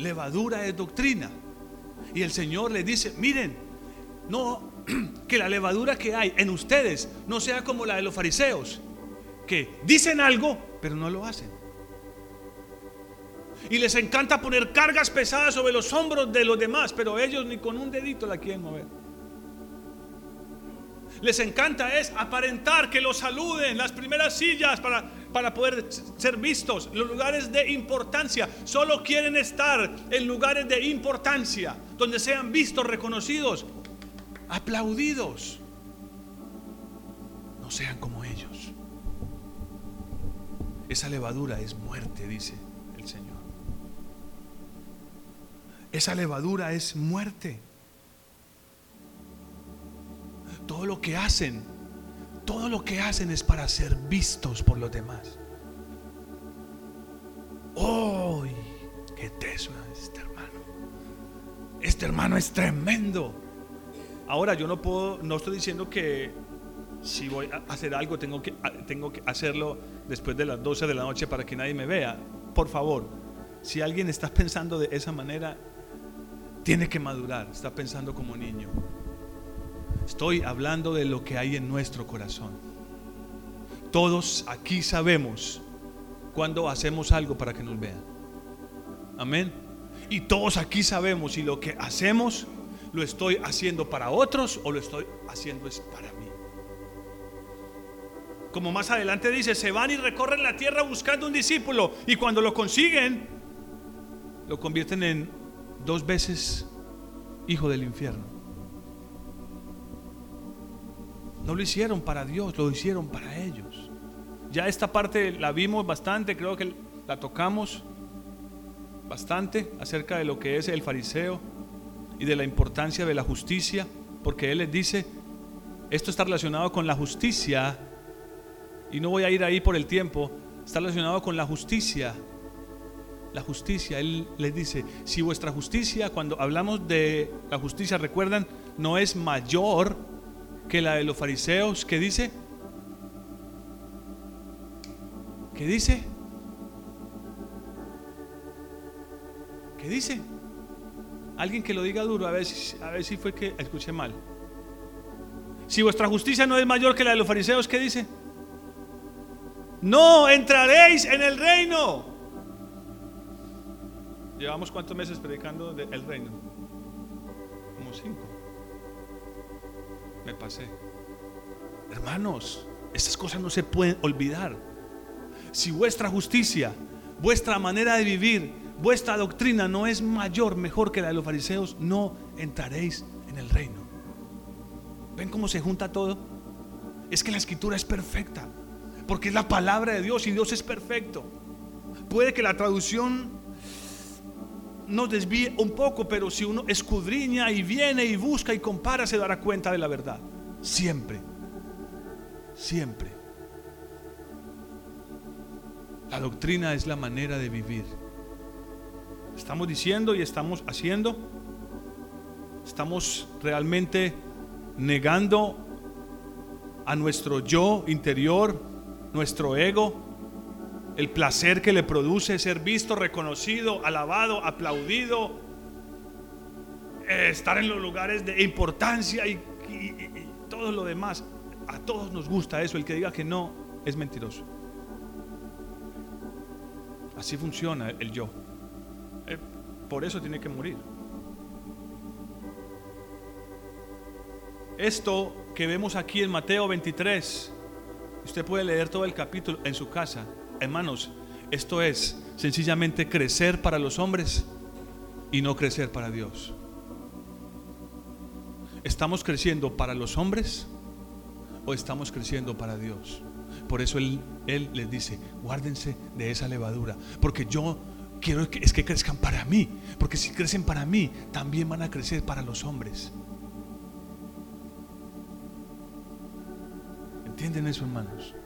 levadura es doctrina. Y el Señor le dice, miren, no, que la levadura que hay en ustedes no sea como la de los fariseos, que dicen algo, pero no lo hacen. Y les encanta poner cargas pesadas sobre los hombros de los demás, pero ellos ni con un dedito la quieren mover. Les encanta es aparentar que los saluden, las primeras sillas para para poder ser vistos, los lugares de importancia. Solo quieren estar en lugares de importancia, donde sean vistos, reconocidos, aplaudidos. No sean como ellos. Esa levadura es muerte, dice el Señor. Esa levadura es muerte. Todo lo que hacen todo lo que hacen es para ser vistos por los demás. ¡Uy! ¡Qué teso este hermano! Este hermano es tremendo. Ahora yo no puedo, no estoy diciendo que si voy a hacer algo tengo que, tengo que hacerlo después de las 12 de la noche para que nadie me vea. Por favor, si alguien está pensando de esa manera, tiene que madurar, está pensando como niño. Estoy hablando de lo que hay en nuestro corazón. Todos aquí sabemos cuando hacemos algo para que nos vean. Amén. Y todos aquí sabemos si lo que hacemos lo estoy haciendo para otros o lo estoy haciendo es para mí. Como más adelante dice, se van y recorren la tierra buscando un discípulo y cuando lo consiguen, lo convierten en dos veces hijo del infierno. No lo hicieron para Dios, lo hicieron para ellos. Ya esta parte la vimos bastante, creo que la tocamos bastante acerca de lo que es el fariseo y de la importancia de la justicia, porque él les dice, esto está relacionado con la justicia, y no voy a ir ahí por el tiempo, está relacionado con la justicia. La justicia, él les dice, si vuestra justicia, cuando hablamos de la justicia, recuerdan, no es mayor que la de los fariseos, ¿qué dice? ¿Qué dice? ¿Qué dice? Alguien que lo diga duro, a ver si, a ver si fue que escuché mal. Si vuestra justicia no es mayor que la de los fariseos, ¿qué dice? No entraréis en el reino. Llevamos cuántos meses predicando del reino? Me pasé. Hermanos, estas cosas no se pueden olvidar. Si vuestra justicia, vuestra manera de vivir, vuestra doctrina no es mayor, mejor que la de los fariseos, no entraréis en el reino. ¿Ven cómo se junta todo? Es que la escritura es perfecta, porque es la palabra de Dios y Dios es perfecto. Puede que la traducción nos desvíe un poco, pero si uno escudriña y viene y busca y compara, se dará cuenta de la verdad. Siempre, siempre. La doctrina es la manera de vivir. Estamos diciendo y estamos haciendo. Estamos realmente negando a nuestro yo interior, nuestro ego, el placer que le produce ser visto, reconocido, alabado, aplaudido, eh, estar en los lugares de importancia y, todo lo demás. A todos nos gusta eso. El que diga que no es mentiroso. Así funciona el yo por eso tiene que morir. Esto que vemos aquí en Mateo 23, usted puede leer todo el capítulo en su casa. Hermanos, esto es sencillamente crecer para los hombres y no crecer para Dios. ¿Estamos creciendo para los hombres o estamos creciendo para Dios? Por eso Él, él les dice, guárdense de esa levadura, porque yo quiero que, es que crezcan para mí, porque si crecen para mí, también van a crecer para los hombres. ¿Entienden eso, hermanos?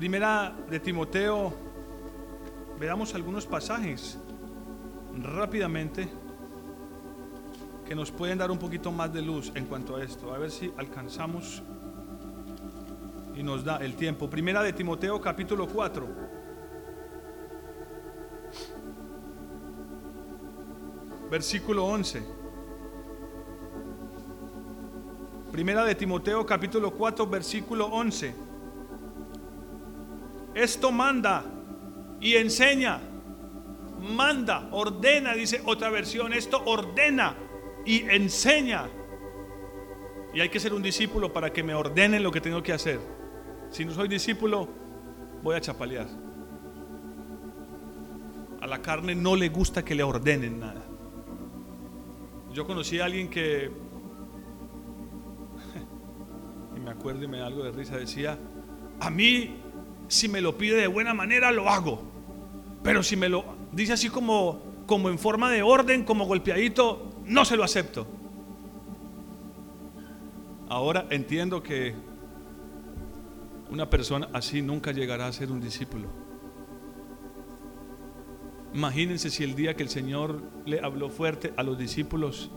Primera de Timoteo, veamos algunos pasajes rápidamente que nos pueden dar un poquito más de luz en cuanto a esto. A ver si alcanzamos y nos da el tiempo. Primera de Timoteo capítulo 4. Versículo 11. Primera de Timoteo capítulo 4 versículo 11. Esto manda y enseña. Manda, ordena, dice otra versión. Esto ordena y enseña. Y hay que ser un discípulo para que me ordenen lo que tengo que hacer. Si no soy discípulo, voy a chapalear. A la carne no le gusta que le ordenen nada. Yo conocí a alguien que, y me acuerdo y me da algo de risa, decía, a mí si me lo pide de buena manera lo hago, pero si me lo dice así como, como en forma de orden, como golpeadito, no se lo acepto. Ahora entiendo que una persona así nunca llegará a ser un discípulo. Imagínense si el día que el Señor le habló fuerte a los discípulos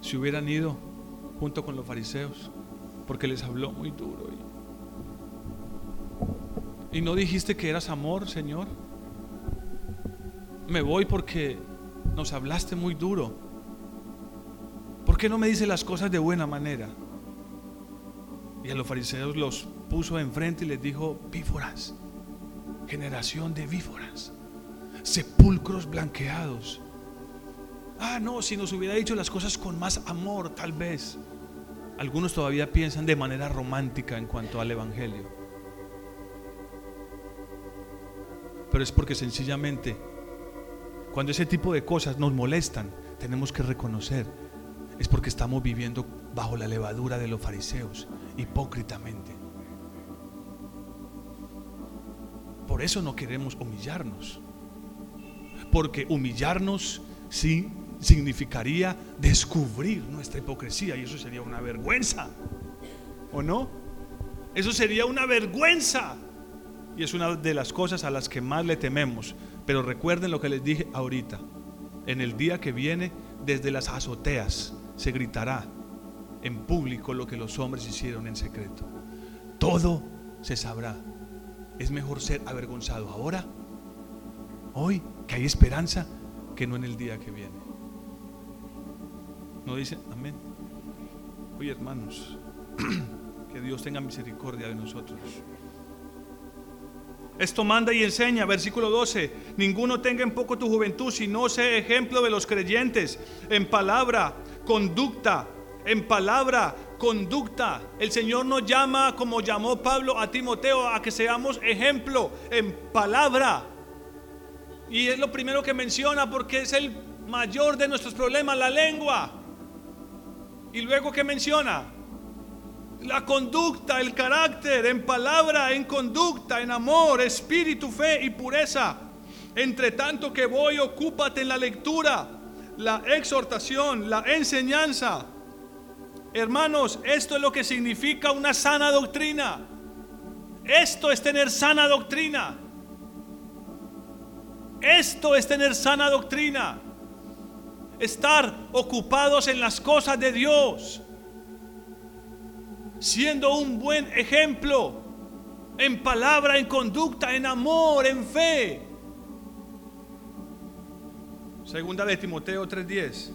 se hubieran ido junto con los fariseos, porque les habló muy duro. Y, no dijiste que eras amor, Señor. Me voy porque nos hablaste muy duro. ¿Por qué no me dices las cosas de buena manera? Y a los fariseos los puso enfrente y les dijo, víforas, generación de víforas. sepulcros blanqueados. Ah, no, si nos hubiera dicho las cosas con más amor, tal vez. Algunos todavía piensan de manera romántica en cuanto al Evangelio. Pero es porque sencillamente, cuando ese tipo de cosas nos molestan, tenemos que reconocer, es porque estamos viviendo bajo la levadura de los fariseos, hipócritamente. Por eso no queremos humillarnos. Porque humillarnos sí significaría descubrir nuestra hipocresía y eso sería una vergüenza. ¿O no? Eso sería una vergüenza. Y es una de las cosas a las que más le tememos. Pero recuerden lo que les dije ahorita. En el día que viene, desde las azoteas se gritará en público lo que los hombres hicieron en secreto. Todo se sabrá. Es mejor ser avergonzado ahora, hoy, que hay esperanza, que no en el día que viene. ¿No dicen amén? Oye, hermanos, que Dios tenga misericordia de nosotros. Esto manda y enseña, versículo 12, ninguno tenga en poco tu juventud, sino sea ejemplo de los creyentes en palabra, conducta, en palabra, conducta. El Señor nos llama, como llamó Pablo a Timoteo, a que seamos ejemplo en palabra. Y es lo primero que menciona porque es el mayor de nuestros problemas, la lengua. Y luego que menciona la conducta, el carácter, en palabra, en conducta, en amor, espíritu, fe y pureza. Entre tanto que voy, ocúpate en la lectura, la exhortación, la enseñanza. Hermanos, esto es lo que significa una sana doctrina. Esto es tener sana doctrina. Esto es tener sana doctrina estar ocupados en las cosas de Dios, siendo un buen ejemplo en palabra, en conducta, en amor, en fe. Segunda de Timoteo 3:10.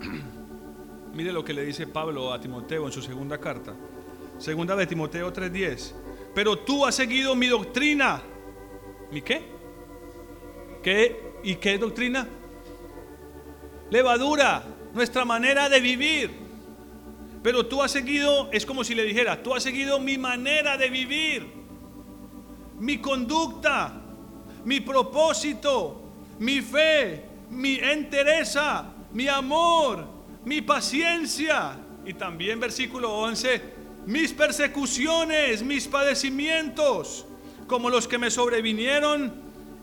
Mire lo que le dice Pablo a Timoteo en su segunda carta. Segunda de Timoteo 3:10 pero tú has seguido mi doctrina. ¿Mi qué? ¿Qué? ¿Y qué doctrina? Levadura, nuestra manera de vivir. Pero tú has seguido, es como si le dijera, tú has seguido mi manera de vivir, mi conducta, mi propósito, mi fe, mi entereza, mi amor, mi paciencia. Y también versículo 11, mis persecuciones, mis padecimientos, como los que me sobrevinieron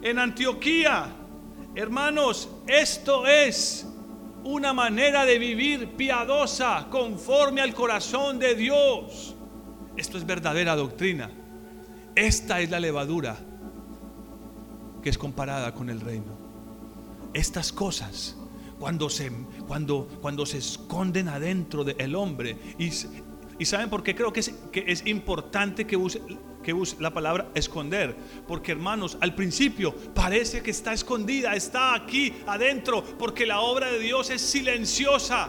en Antioquía. Hermanos, esto es una manera de vivir piadosa, conforme al corazón de Dios. Esto es verdadera doctrina. Esta es la levadura que es comparada con el reino. Estas cosas, cuando se, cuando, cuando se esconden adentro del hombre y, ¿Y saben por qué creo que es, que es importante que use, que use la palabra esconder? Porque hermanos, al principio parece que está escondida, está aquí adentro, porque la obra de Dios es silenciosa.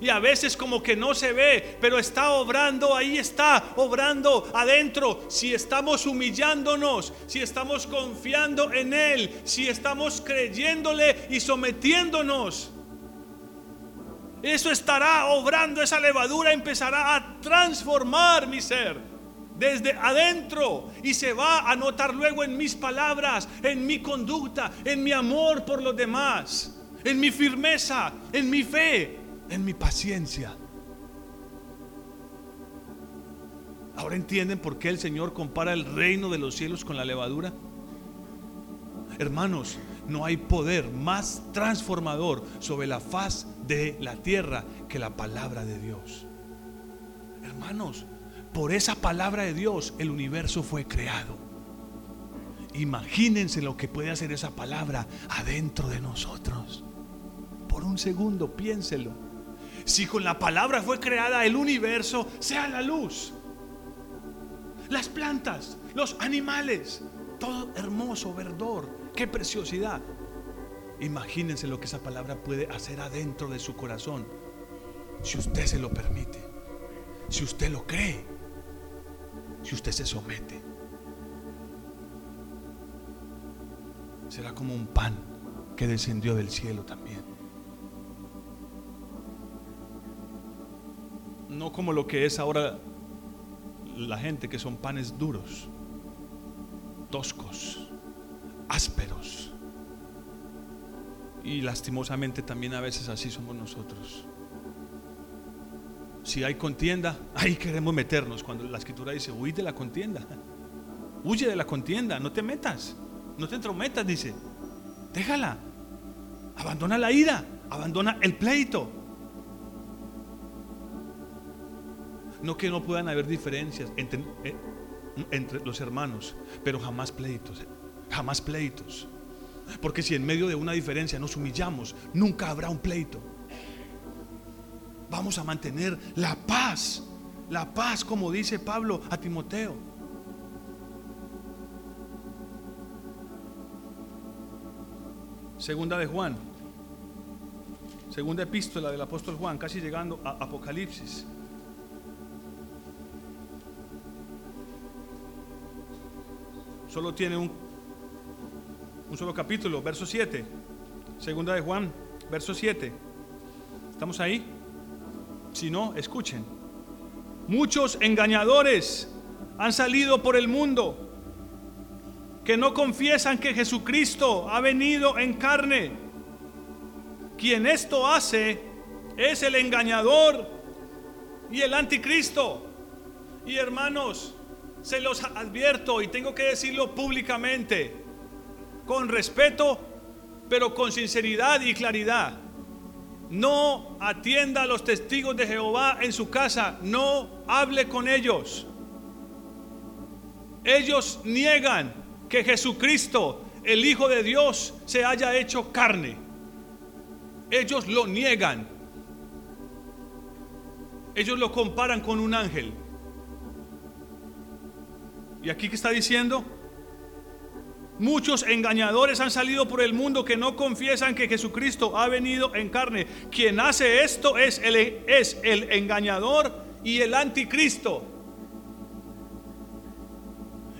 Y a veces como que no se ve, pero está obrando, ahí está, obrando adentro. Si estamos humillándonos, si estamos confiando en Él, si estamos creyéndole y sometiéndonos eso estará obrando, esa levadura empezará a transformar mi ser desde adentro y se va a notar luego en mis palabras, en mi conducta, en mi amor por los demás, en mi firmeza, en mi fe, en mi paciencia. ¿Ahora entienden por qué el Señor compara el reino de los cielos con la levadura? Hermanos, no hay poder más transformador sobre la faz de la tierra que la palabra de Dios. Hermanos, por esa palabra de Dios el universo fue creado. Imagínense lo que puede hacer esa palabra adentro de nosotros. Por un segundo, piénselo. Si con la palabra fue creada el universo, sea la luz, las plantas, los animales, todo hermoso, verdor, qué preciosidad. Imagínense lo que esa palabra puede hacer adentro de su corazón, si usted se lo permite. Si usted lo cree, si usted se somete, será como un pan que descendió del cielo también. No como lo que es ahora la gente, que son panes duros, toscos, ásperos. Y lastimosamente también a veces así somos nosotros. Si hay contienda, ahí queremos meternos. Cuando la escritura dice, huye de la contienda. Huye de la contienda, no te metas. No te entrometas, dice. Déjala. Abandona la ira. Abandona el pleito. No que no puedan haber diferencias entre, eh, entre los hermanos, pero jamás pleitos. Jamás pleitos. Porque si en medio de una diferencia nos humillamos, nunca habrá un pleito. Vamos a mantener la paz, la paz como dice Pablo a Timoteo. Segunda de Juan, segunda epístola del apóstol Juan, casi llegando a Apocalipsis. Solo tiene un un solo capítulo, verso 7. Segunda de Juan, verso 7. ¿Estamos ahí? Si no, escuchen. Muchos engañadores han salido por el mundo que no confiesan que Jesucristo ha venido en carne. Quien esto hace es el engañador y el anticristo. Y hermanos, se los advierto y tengo que decirlo públicamente con respeto, pero con sinceridad y claridad. No atienda a los testigos de Jehová en su casa, no hable con ellos. Ellos niegan que Jesucristo, el Hijo de Dios, se haya hecho carne. Ellos lo niegan. Ellos lo comparan con un ángel. ¿Y aquí qué está diciendo? Muchos engañadores han salido por el mundo que no confiesan que Jesucristo ha venido en carne. Quien hace esto es el, es el engañador y el anticristo.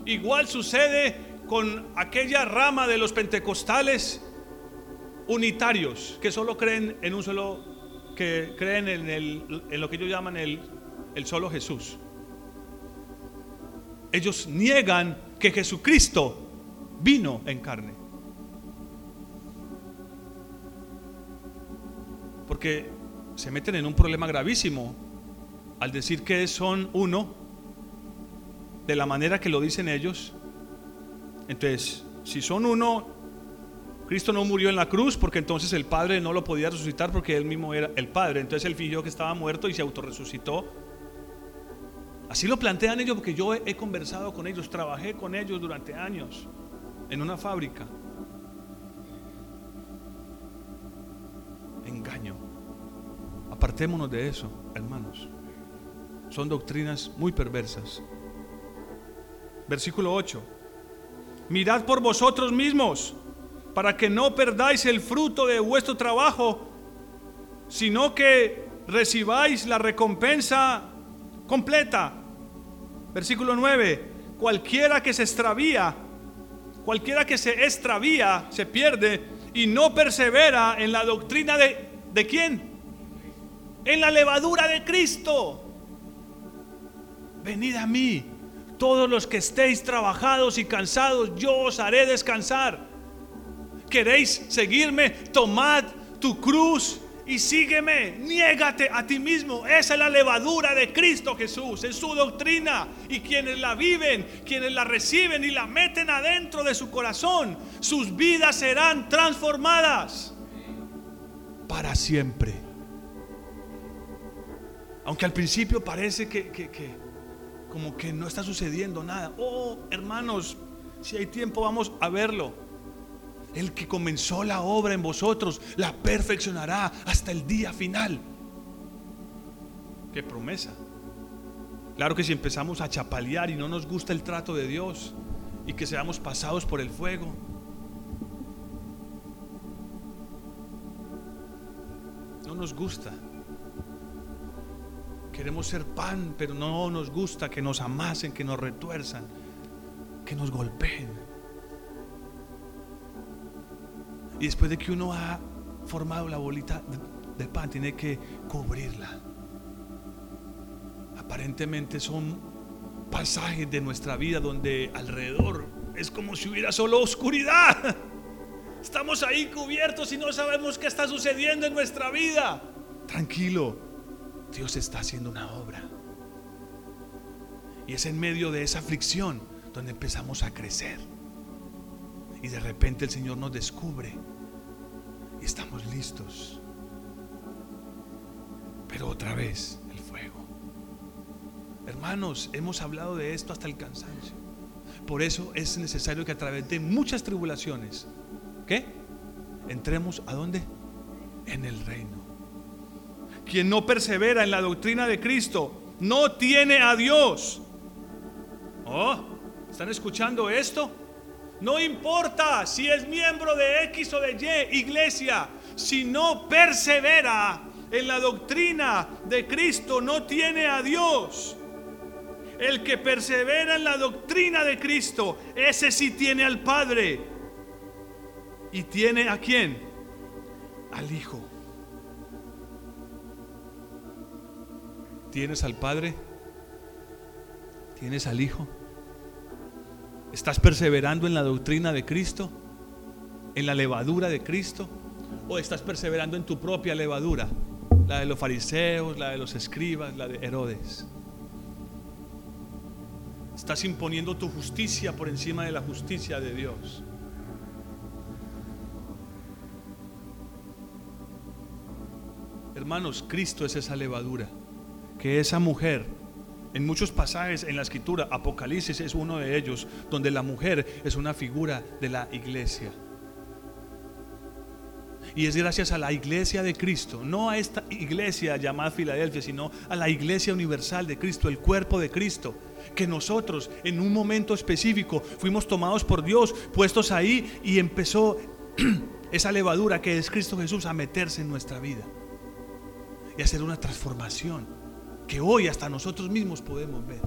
Igual sucede con aquella rama de los pentecostales unitarios que solo creen en un solo, que creen en, el, en lo que ellos llaman el, el solo Jesús. Ellos niegan que Jesucristo vino en carne. Porque se meten en un problema gravísimo al decir que son uno de la manera que lo dicen ellos. Entonces, si son uno, Cristo no murió en la cruz porque entonces el Padre no lo podía resucitar porque él mismo era el Padre. Entonces él fingió que estaba muerto y se autorresucitó. Así lo plantean ellos porque yo he, conversado con ellos, trabajé con ellos durante años en una fábrica. Engaño. Apartémonos de eso, hermanos. Son doctrinas muy perversas. Versículo 8. Mirad por vosotros mismos, para que no perdáis el fruto de vuestro trabajo, sino que recibáis la recompensa completa. Versículo 9. Cualquiera que se extravía Cualquiera que se extravía, se pierde y no persevera en la doctrina de, ¿de quién? En la levadura de Cristo. Venid a mí, todos los que estéis trabajados y cansados, yo os haré descansar. ¿Queréis seguirme? Tomad tu cruz y sígueme, niégate a ti mismo. Esa es la levadura de Cristo Jesús, es su doctrina. Y quienes la viven, quienes la reciben y la meten adentro de su corazón, sus vidas serán transformadas para siempre. Aunque al principio parece que, que como que no está sucediendo nada. Oh, hermanos, si hay tiempo vamos a verlo. El que comenzó la obra en vosotros la perfeccionará hasta el día final. Qué promesa. Claro que si empezamos a chapalear y no nos gusta el trato de Dios y que seamos pasados por el fuego, no nos gusta. Queremos ser pan, pero no nos gusta que nos amasen, que nos retuerzan, que nos golpeen. Y después de que uno ha formado la bolita de pan, tiene que cubrirla. Aparentemente son pasajes de nuestra vida donde alrededor es como si hubiera solo oscuridad. Estamos ahí cubiertos y no sabemos qué está sucediendo en nuestra vida. Tranquilo, Dios está haciendo una obra. Y es en medio de esa aflicción donde empezamos a crecer. Y de repente el Señor nos descubre estamos listos. Pero otra vez el fuego. Hermanos, hemos hablado de esto hasta el cansancio. Por eso es necesario que a través de muchas tribulaciones, ¿qué? Entremos a dónde? En el reino. Quien no persevera en la doctrina de Cristo no tiene a Dios. Oh, ¿están escuchando esto? No importa si es miembro de X o de Y iglesia, si no persevera en la doctrina de Cristo, no tiene a Dios. El que persevera en la doctrina de Cristo, ese sí tiene al Padre. ¿Y tiene a quién? Al Hijo. ¿Tienes al Padre? ¿Tienes al Hijo? ¿Estás perseverando en la doctrina de Cristo? ¿En la levadura de Cristo? ¿O estás perseverando en tu propia levadura? La de los fariseos, la de los escribas, la de Herodes. Estás imponiendo tu justicia por encima de la justicia de Dios. Hermanos, Cristo es esa levadura. Que esa mujer, en muchos pasajes en la escritura, Apocalipsis es uno de ellos, donde la mujer es una figura de la iglesia. Y es gracias a la iglesia de Cristo, no a esta iglesia llamada Filadelfia, sino a la iglesia universal de Cristo, el cuerpo de Cristo, que nosotros en un momento específico fuimos tomados por Dios, puestos ahí y empezó esa levadura que es Cristo Jesús a meterse en nuestra vida y hacer una transformación que hoy hasta nosotros mismos podemos ver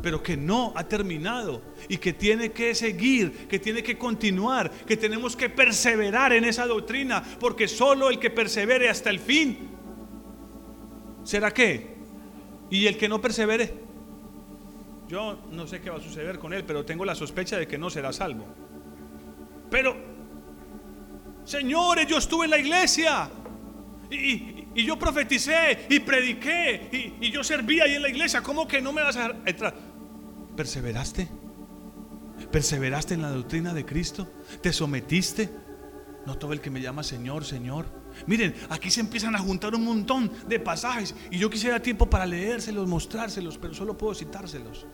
pero que no ha terminado y que tiene que seguir, que tiene que continuar, que tenemos que perseverar en esa doctrina, porque solo el que persevere hasta el fin será qué? Y el que no persevere, yo no sé qué va a suceder con él, pero tengo la sospecha de que no será salvo. Pero, señores, yo estuve en la iglesia y, y yo profeticé y prediqué y, yo servía ahí en la iglesia. ¿Cómo que no me vas a entrar? ¿Perseveraste? ¿Perseveraste en la doctrina de Cristo? ¿Te sometiste? No todo el que me llama Señor, Señor. Miren, aquí se empiezan a juntar un montón de pasajes y yo quisiera tiempo para leérselos, mostrárselos, pero solo puedo citárselos.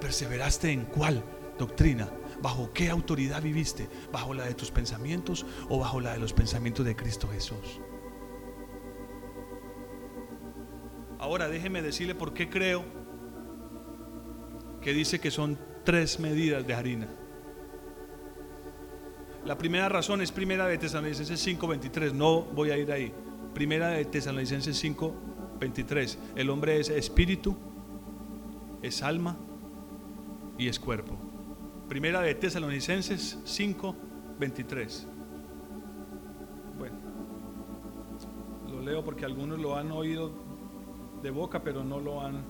¿Perseveraste en cuál doctrina? ¿Bajo qué autoridad viviste? ¿Bajo la de tus pensamientos o bajo la de los pensamientos de Cristo Jesús? Ahora déjeme decirle por qué creo que dice que son tres medidas de harina. La primera razón es primera de Tesalonicenses 5:23, no voy a ir ahí. Primera de Tesalonicenses 5:23, el hombre es espíritu, es alma y es cuerpo. Primera de Tesalonicenses 5:23. Bueno, lo leo porque algunos lo han oído de boca, pero no lo han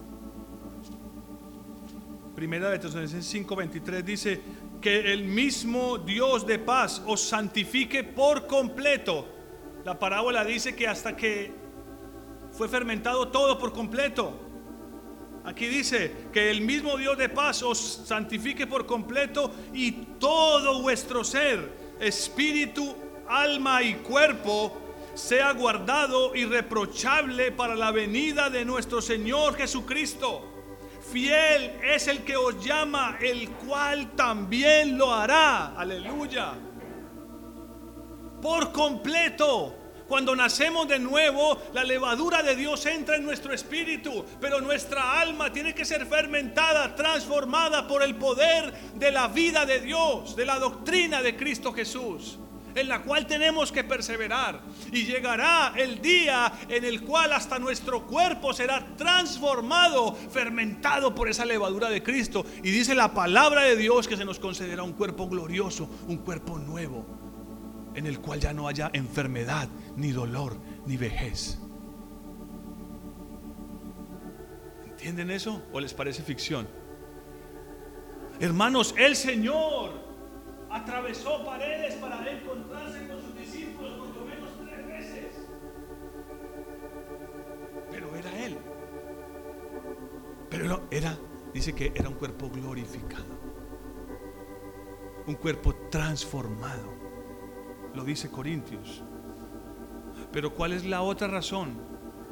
Primera de Tesalonicenses 5:23 dice que el mismo Dios de paz os santifique por completo. La parábola dice que hasta que fue fermentado todo por completo. Aquí dice que el mismo Dios de paz os santifique por completo y todo vuestro ser, espíritu, alma y cuerpo, sea guardado irreprochable para la venida de nuestro Señor Jesucristo. Fiel es el que os llama, el cual también lo hará. Aleluya. Por completo. Cuando nacemos de nuevo, la levadura de Dios entra en nuestro espíritu, pero nuestra alma tiene que ser fermentada, transformada por el poder de la vida de Dios, de la doctrina de Cristo Jesús. en la cual tenemos que perseverar. Y llegará el día en el cual hasta nuestro cuerpo será transformado, fermentado por esa levadura de Cristo. Y dice la palabra de Dios que se nos concederá un cuerpo glorioso, un cuerpo nuevo, en el cual ya no haya enfermedad, ni dolor, ni vejez. ¿Entienden eso o les parece ficción? Hermanos, el Señor atravesó paredes para encontrarse con sus discípulos por lo menos tres veces. Pero era Él. Pero era, dice que era un cuerpo glorificado. Un cuerpo transformado. Lo dice Corintios. Pero ¿cuál es la otra razón?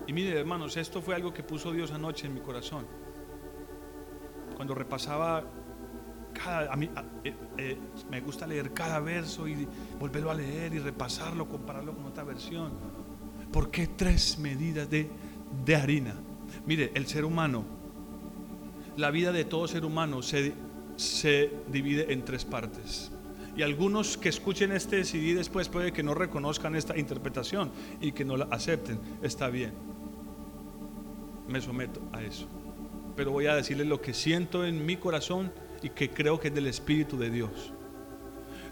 Y mire, hermanos, esto fue algo que puso Dios anoche en mi corazón. Cuando repasaba a mí eh, eh, me gusta leer cada verso y volverlo a leer y repasarlo, compararlo con otra versión. ¿Por qué tres medidas de, de harina? Mire, el ser humano, la vida de todo ser humano se, se divide en tres partes. Y algunos que escuchen este CD después puede que no reconozcan esta interpretación y que no la acepten. Está bien. Me someto a eso. Pero voy a decirles lo que siento en mi corazón y que creo que es del Espíritu de Dios.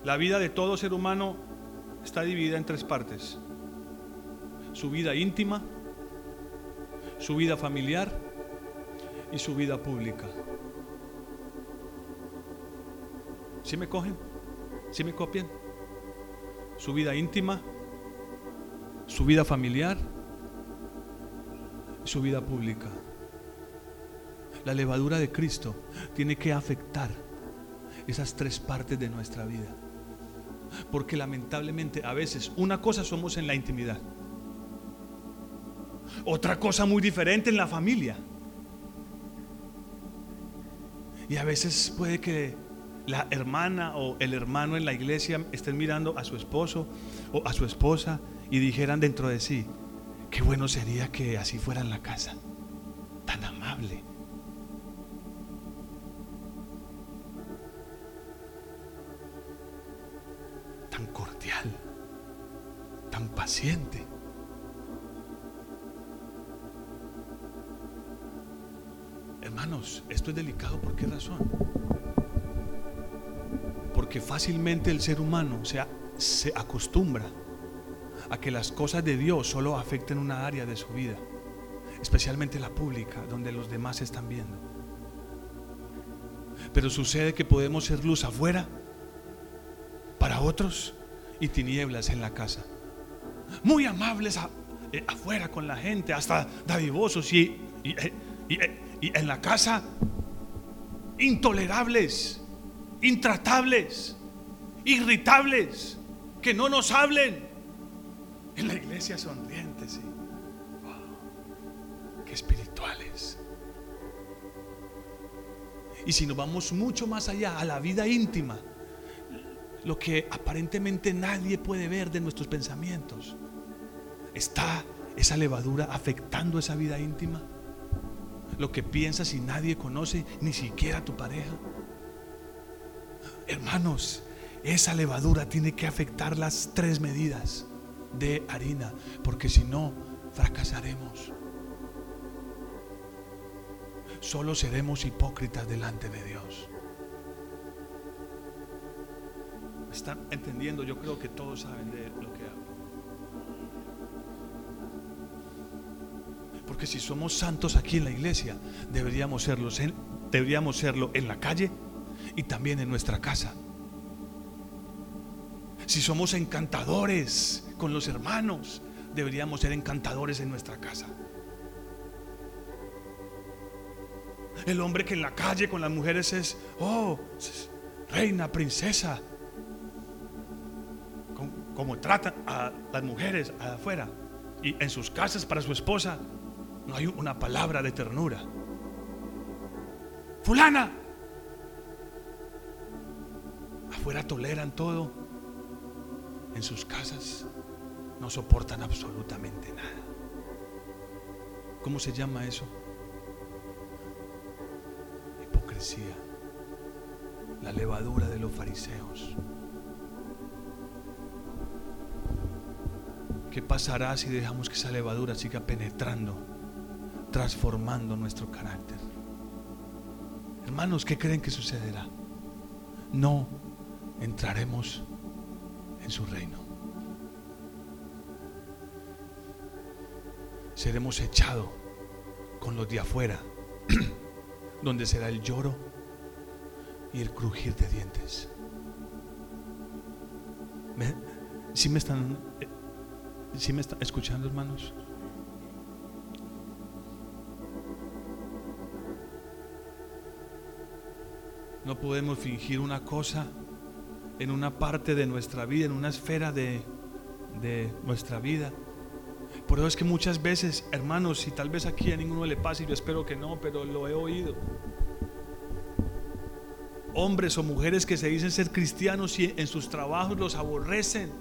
La vida de todo ser humano está dividida en tres partes. Su vida íntima, su vida familiar y su vida pública. ¿Sí me cogen? ¿Sí me copian? Su vida íntima, su vida familiar su vida pública la levadura de Cristo tiene que afectar esas tres partes de nuestra vida. Porque lamentablemente a veces una cosa somos en la intimidad, otra cosa muy diferente en la familia. Y a veces puede que la hermana o el hermano en la iglesia estén mirando a su esposo o a su esposa y dijeran dentro de sí, qué bueno sería que así fuera en la casa, tan amable tan cordial, tan paciente. Hermanos, esto es delicado, ¿por qué razón? Fácilmente el ser humano se, acostumbra a que las cosas de Dios solo afecten una área de su vida, especialmente la pública, donde los demás están viendo. Pero sucede que podemos ser luz afuera para otros y tinieblas en la casa. Muy amables eh, afuera con la gente, hasta dadivosos y, eh, eh, y, en la casa intolerables, intratables, irritables, que no nos hablen. En la iglesia sonrientes, y qué espirituales. Y si nos vamos mucho más allá a la vida íntima, lo que aparentemente nadie puede ver de nuestros pensamientos. ¿Está esa levadura afectando esa vida íntima? Lo que piensas y nadie conoce, ni siquiera tu pareja. Hermanos, esa levadura tiene que afectar las tres medidas de harina, porque si no, fracasaremos. Solo seremos hipócritas delante de Dios. están entendiendo, yo creo que todos saben de lo que hablo. Porque si somos santos aquí en la iglesia, deberíamos serlo en, deberíamos serlo en la calle y también en nuestra casa. Si somos encantadores con los hermanos, deberíamos ser encantadores en nuestra casa. El hombre que en la calle con las mujeres es, oh, reina, princesa, como tratan a las mujeres afuera y en sus casas para su esposa, no hay una palabra de ternura. Fulana, afuera toleran todo, en sus casas no soportan absolutamente nada. ¿Cómo se llama eso? Hipocresía, la levadura de los fariseos. ¿Qué pasará si dejamos que esa levadura siga penetrando, transformando nuestro carácter? Hermanos, ¿qué creen que sucederá? No entraremos en su reino. Seremos echados con los de afuera, donde será el lloro y el crujir de dientes. Si me están, si me están escuchando, hermanos? No podemos fingir una cosa en una parte de nuestra vida, en una esfera de, de nuestra vida. Por eso es que muchas veces, hermanos, y tal vez aquí a ninguno le pase, y yo espero que no, pero lo he oído. Hombres o mujeres que se dicen ser cristianos y en sus trabajos los aborrecen.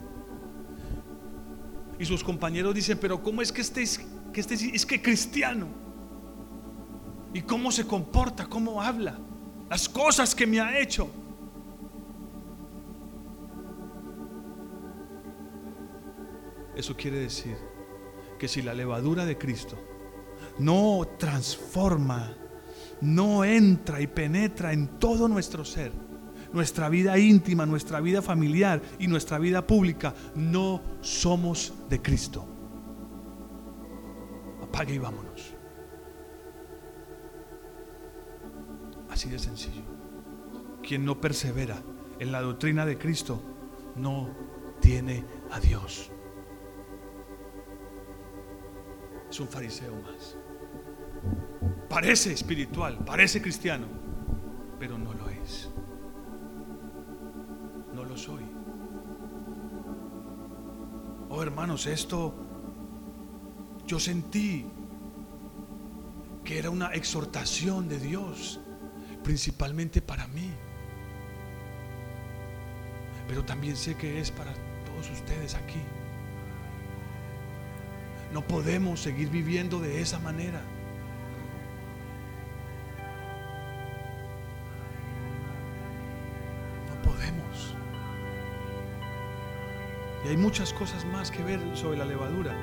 Y sus compañeros dicen, pero ¿cómo es que este, que este es que cristiano? ¿Y cómo se comporta? ¿Cómo habla? Las cosas que me ha hecho. Eso quiere decir que si la levadura de Cristo no transforma, no entra y penetra en todo nuestro ser, nuestra vida íntima, nuestra vida familiar y nuestra vida pública, no somos de Cristo. Apague y vámonos. Así de sencillo. Quien no persevera en la doctrina de Cristo no tiene a Dios. Es un fariseo más. Parece espiritual, parece cristiano, pero no lo es. No lo soy. Oh hermanos, esto yo sentí que era una exhortación de Dios, principalmente para mí. Pero también sé que es para todos ustedes aquí. No podemos seguir viviendo de esa manera. No podemos. Y hay muchas cosas más que ver sobre la levadura.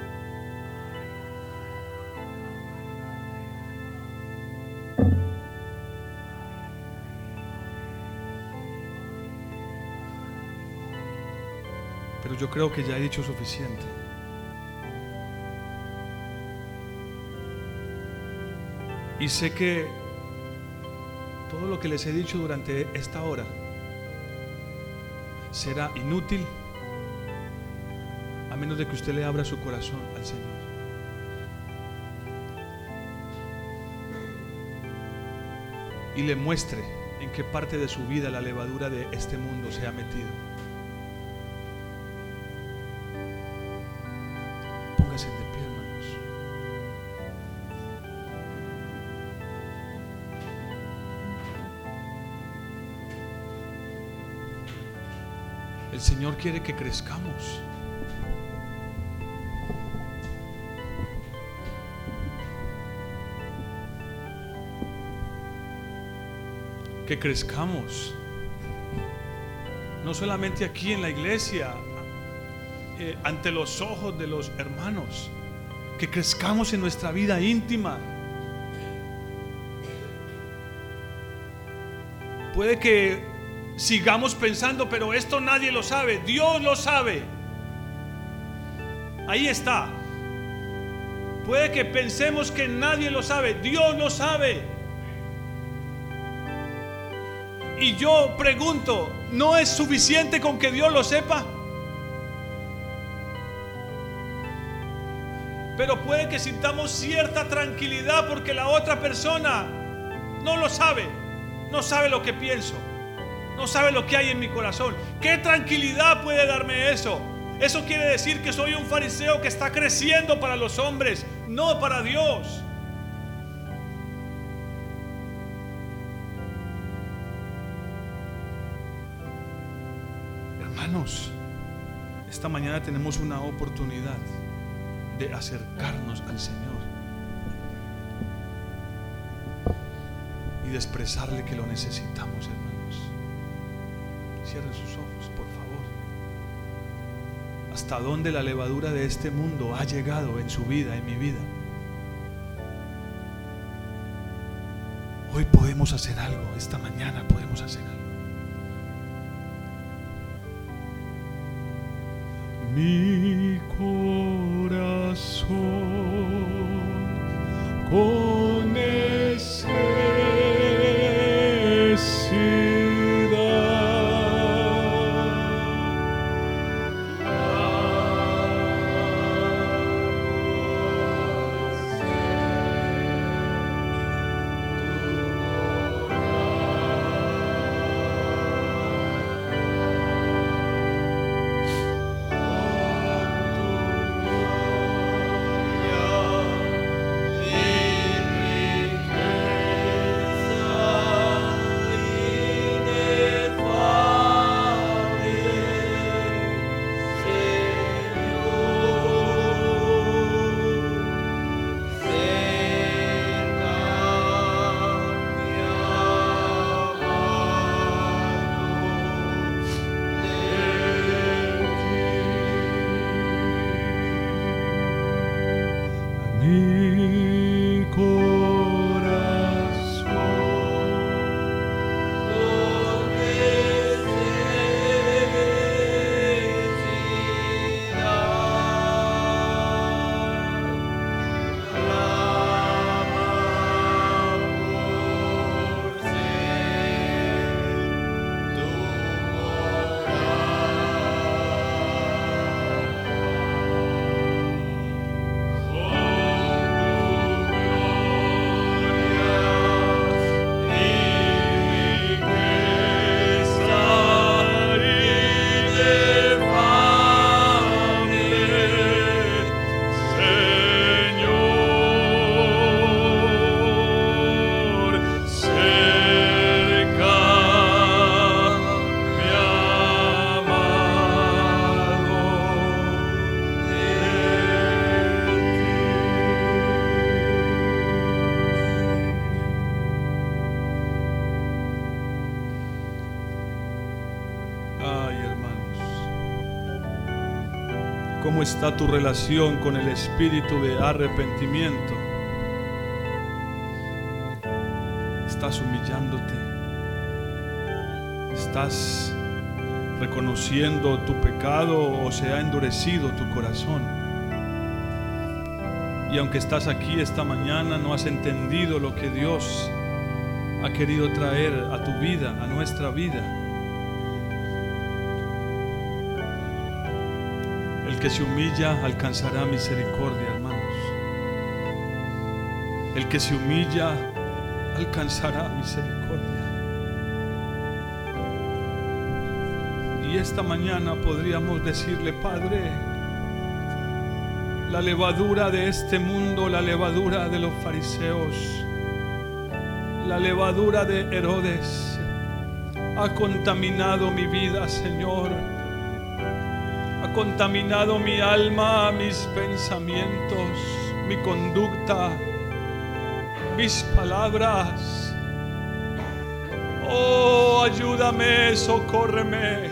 Pero yo creo que ya he dicho suficiente. Y sé que todo lo que les he dicho durante esta hora será inútil a menos de que usted le abra su corazón al Señor. Y le muestre en qué parte de su vida la levadura de este mundo se ha metido. Señor quiere que crezcamos. Que crezcamos. No solamente aquí en la iglesia, eh, ante los ojos de los hermanos. Que crezcamos en nuestra vida íntima. Puede que sigamos pensando, pero esto nadie lo sabe, Dios lo sabe. Ahí está. Puede que pensemos que nadie lo sabe, Dios lo sabe. Y yo pregunto, ¿no es suficiente con que Dios lo sepa? Pero puede que sintamos cierta tranquilidad porque la otra persona no lo sabe, no sabe lo que pienso. No sabe lo que hay en mi corazón. ¿Qué tranquilidad puede darme eso? Eso quiere decir que soy un fariseo que está creciendo para los hombres, no para Dios. Hermanos, esta mañana tenemos una oportunidad de acercarnos al Señor y de expresarle que lo necesitamos, hermanos. Cierren sus ojos, por favor. hasta dónde la levadura de este mundo ha llegado en su vida, en mi vida. Hoy podemos hacer algo, esta mañana podemos hacer algo. Mi ¿cómo está tu relación con el espíritu de arrepentimiento? ¿Estás humillándote? ¿Estás reconociendo tu pecado o se ha endurecido tu corazón? Y aunque estás aquí esta mañana, no has entendido lo que Dios ha querido traer a tu vida, a nuestra vida. Que se humilla alcanzará misericordia, hermanos. El que se humilla alcanzará misericordia. Y esta mañana podríamos decirle, Padre, la levadura de este mundo, la levadura de los fariseos, la levadura de Herodes ha contaminado mi vida, Señor. Contaminado mi alma, mis pensamientos, mi conducta, mis palabras. Oh, ayúdame, socórreme.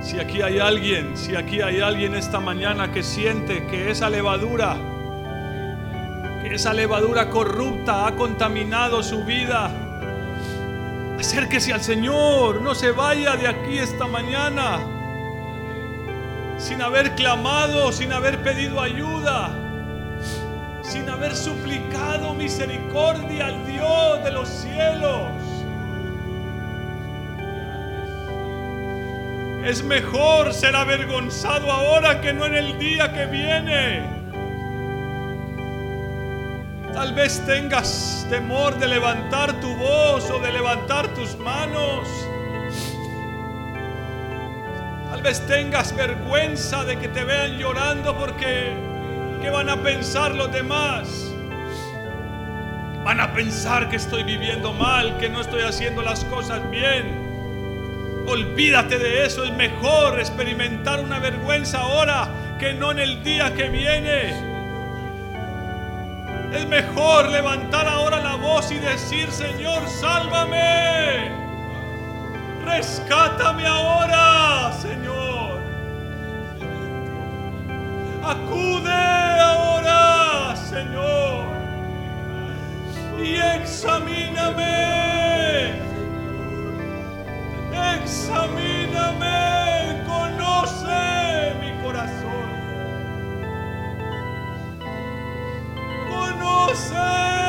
Si aquí hay alguien, si aquí hay alguien esta mañana que siente que esa levadura, que esa levadura corrupta ha contaminado su vida, acérquese al Señor, no se vaya de aquí esta mañana sin haber clamado, sin haber pedido ayuda, sin haber suplicado misericordia al Dios de los cielos. Es mejor ser avergonzado ahora que no en el día que viene. Tal vez tengas temor de levantar tu voz o de levantar tus manos. Tal vez tengas vergüenza de que te vean llorando porque ¿qué van a pensar los demás? Van a pensar que estoy viviendo mal, que no estoy haciendo las cosas bien. Olvídate de eso, es mejor experimentar una vergüenza ahora que no en el día que viene. Es mejor levantar ahora la voz y decir, Señor, sálvame. Rescátame ahora, Señor. Acude ahora, Señor. Y examíname. Examíname. conoces.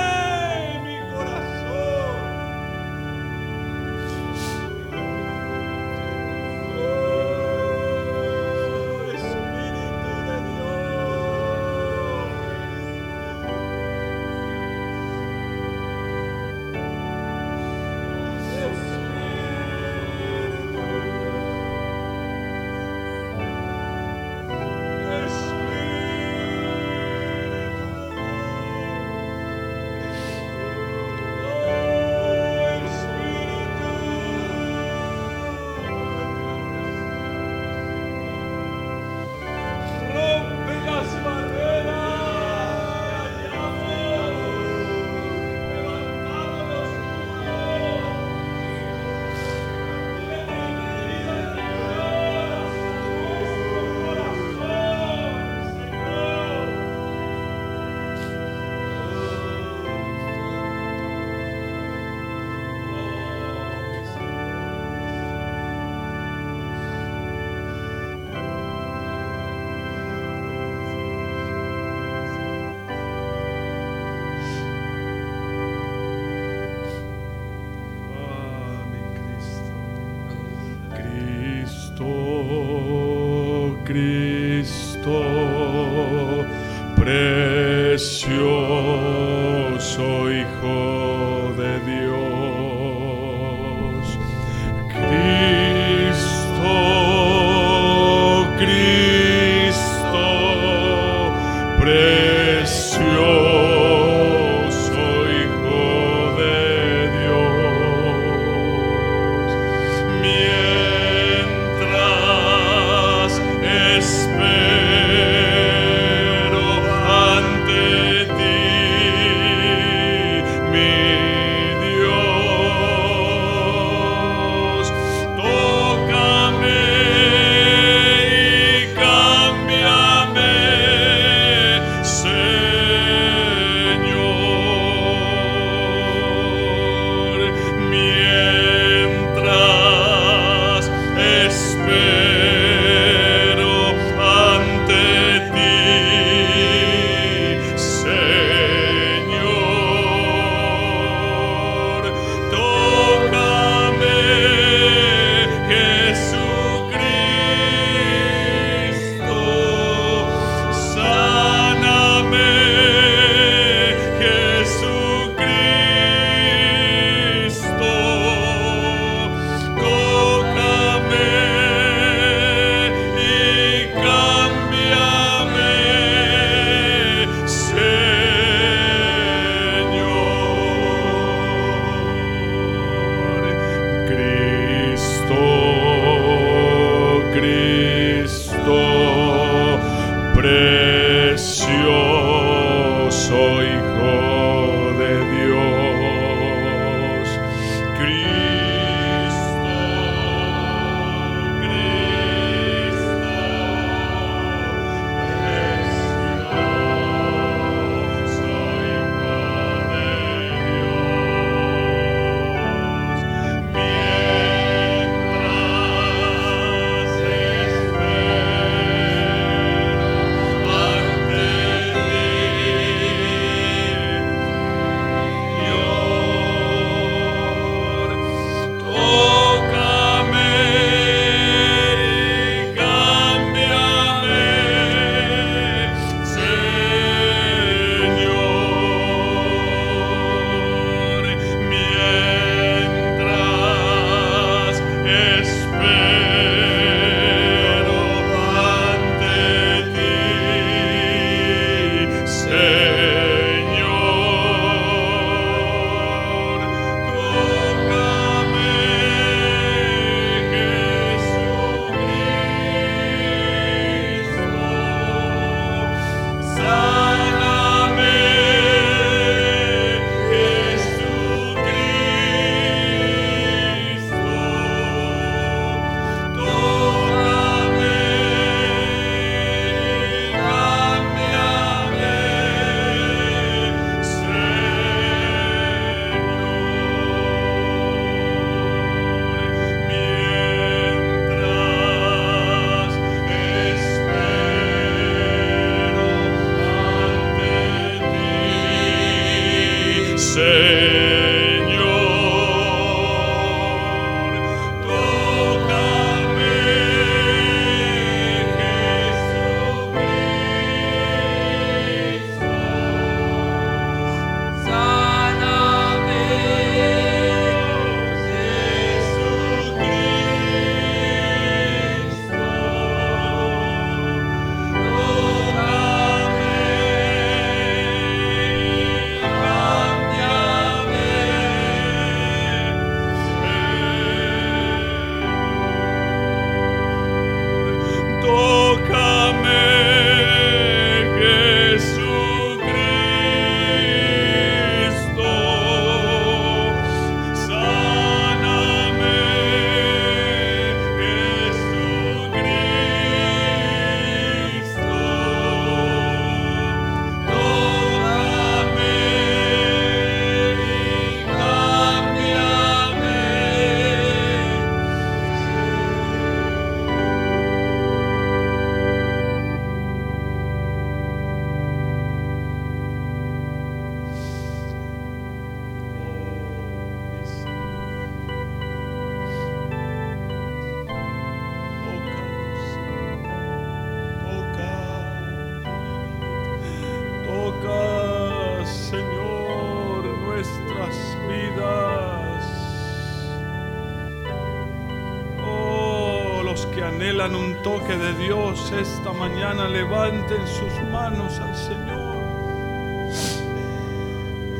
Esta mañana, levanten sus manos al Señor.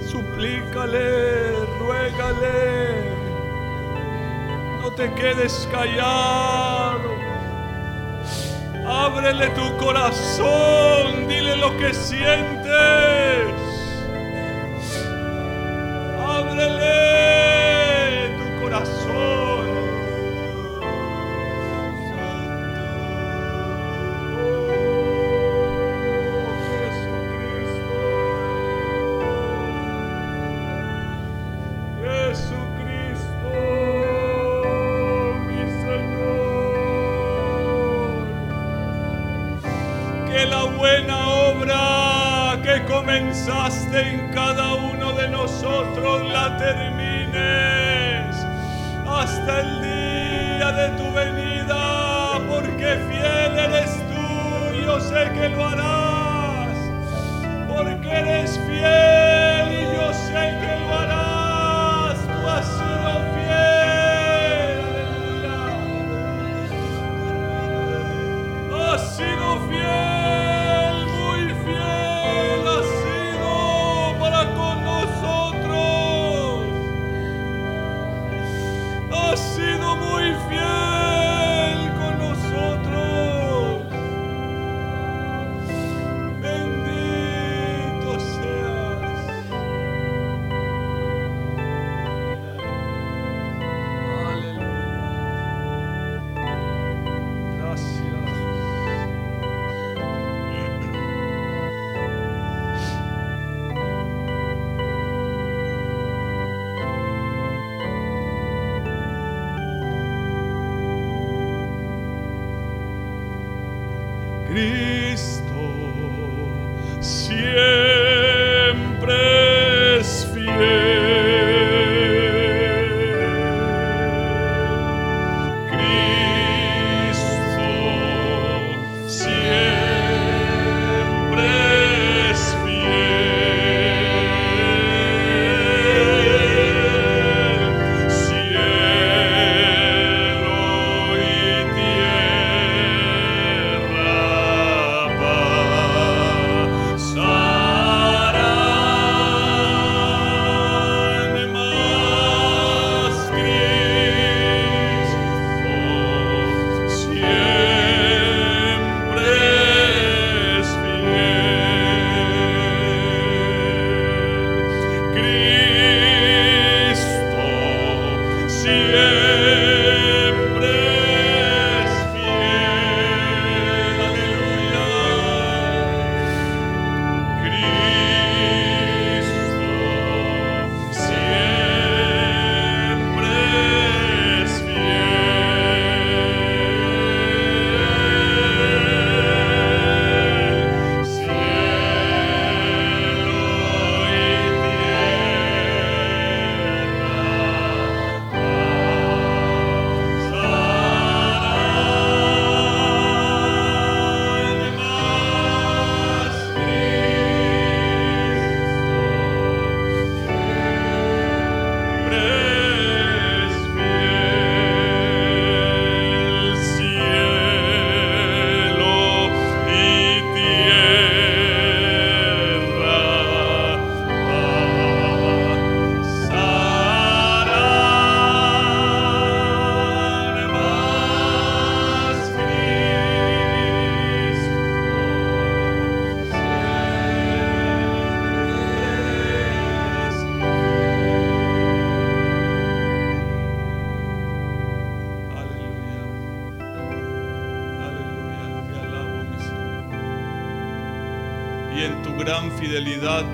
Suplícale, ruégale. No te quedes callado. Ábrele tu corazón, dile lo que sientes. Comenzaste en cada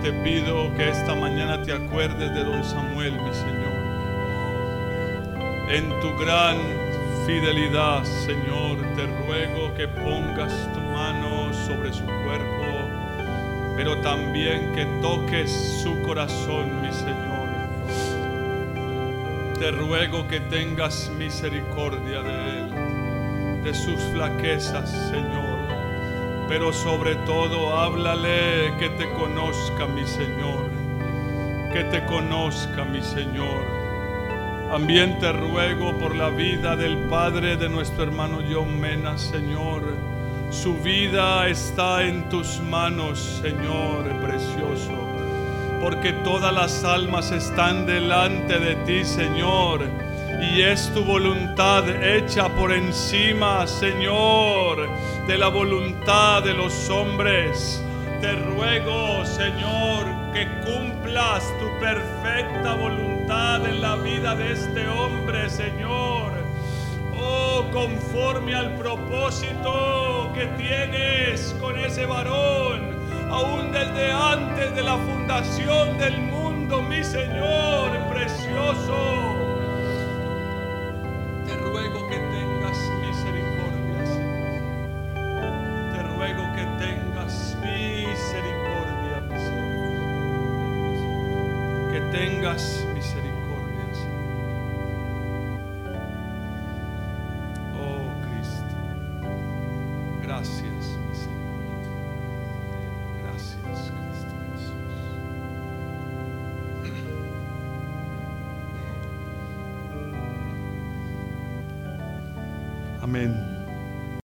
te pido que esta mañana te acuerdes de don Samuel, mi Señor. En tu gran fidelidad, Señor, te ruego que pongas tu mano sobre su cuerpo, pero también que toques su corazón, mi Señor. Te ruego que tengas misericordia de él, de sus flaquezas, Señor. Pero sobre todo, háblale que te conozca, mi Señor. Que te conozca, mi Señor. También te ruego por la vida del padre de nuestro hermano John Mena, Señor. Su vida está en tus manos, Señor precioso. Porque todas las almas están delante de ti, Señor. Y es tu voluntad hecha por encima, Señor, de la voluntad de los hombres. Te ruego, Señor, que cumplas tu perfecta voluntad en la vida de este hombre, Señor. Oh, conforme al propósito que tienes con ese varón, aún desde antes de la fundación del mundo, mi Señor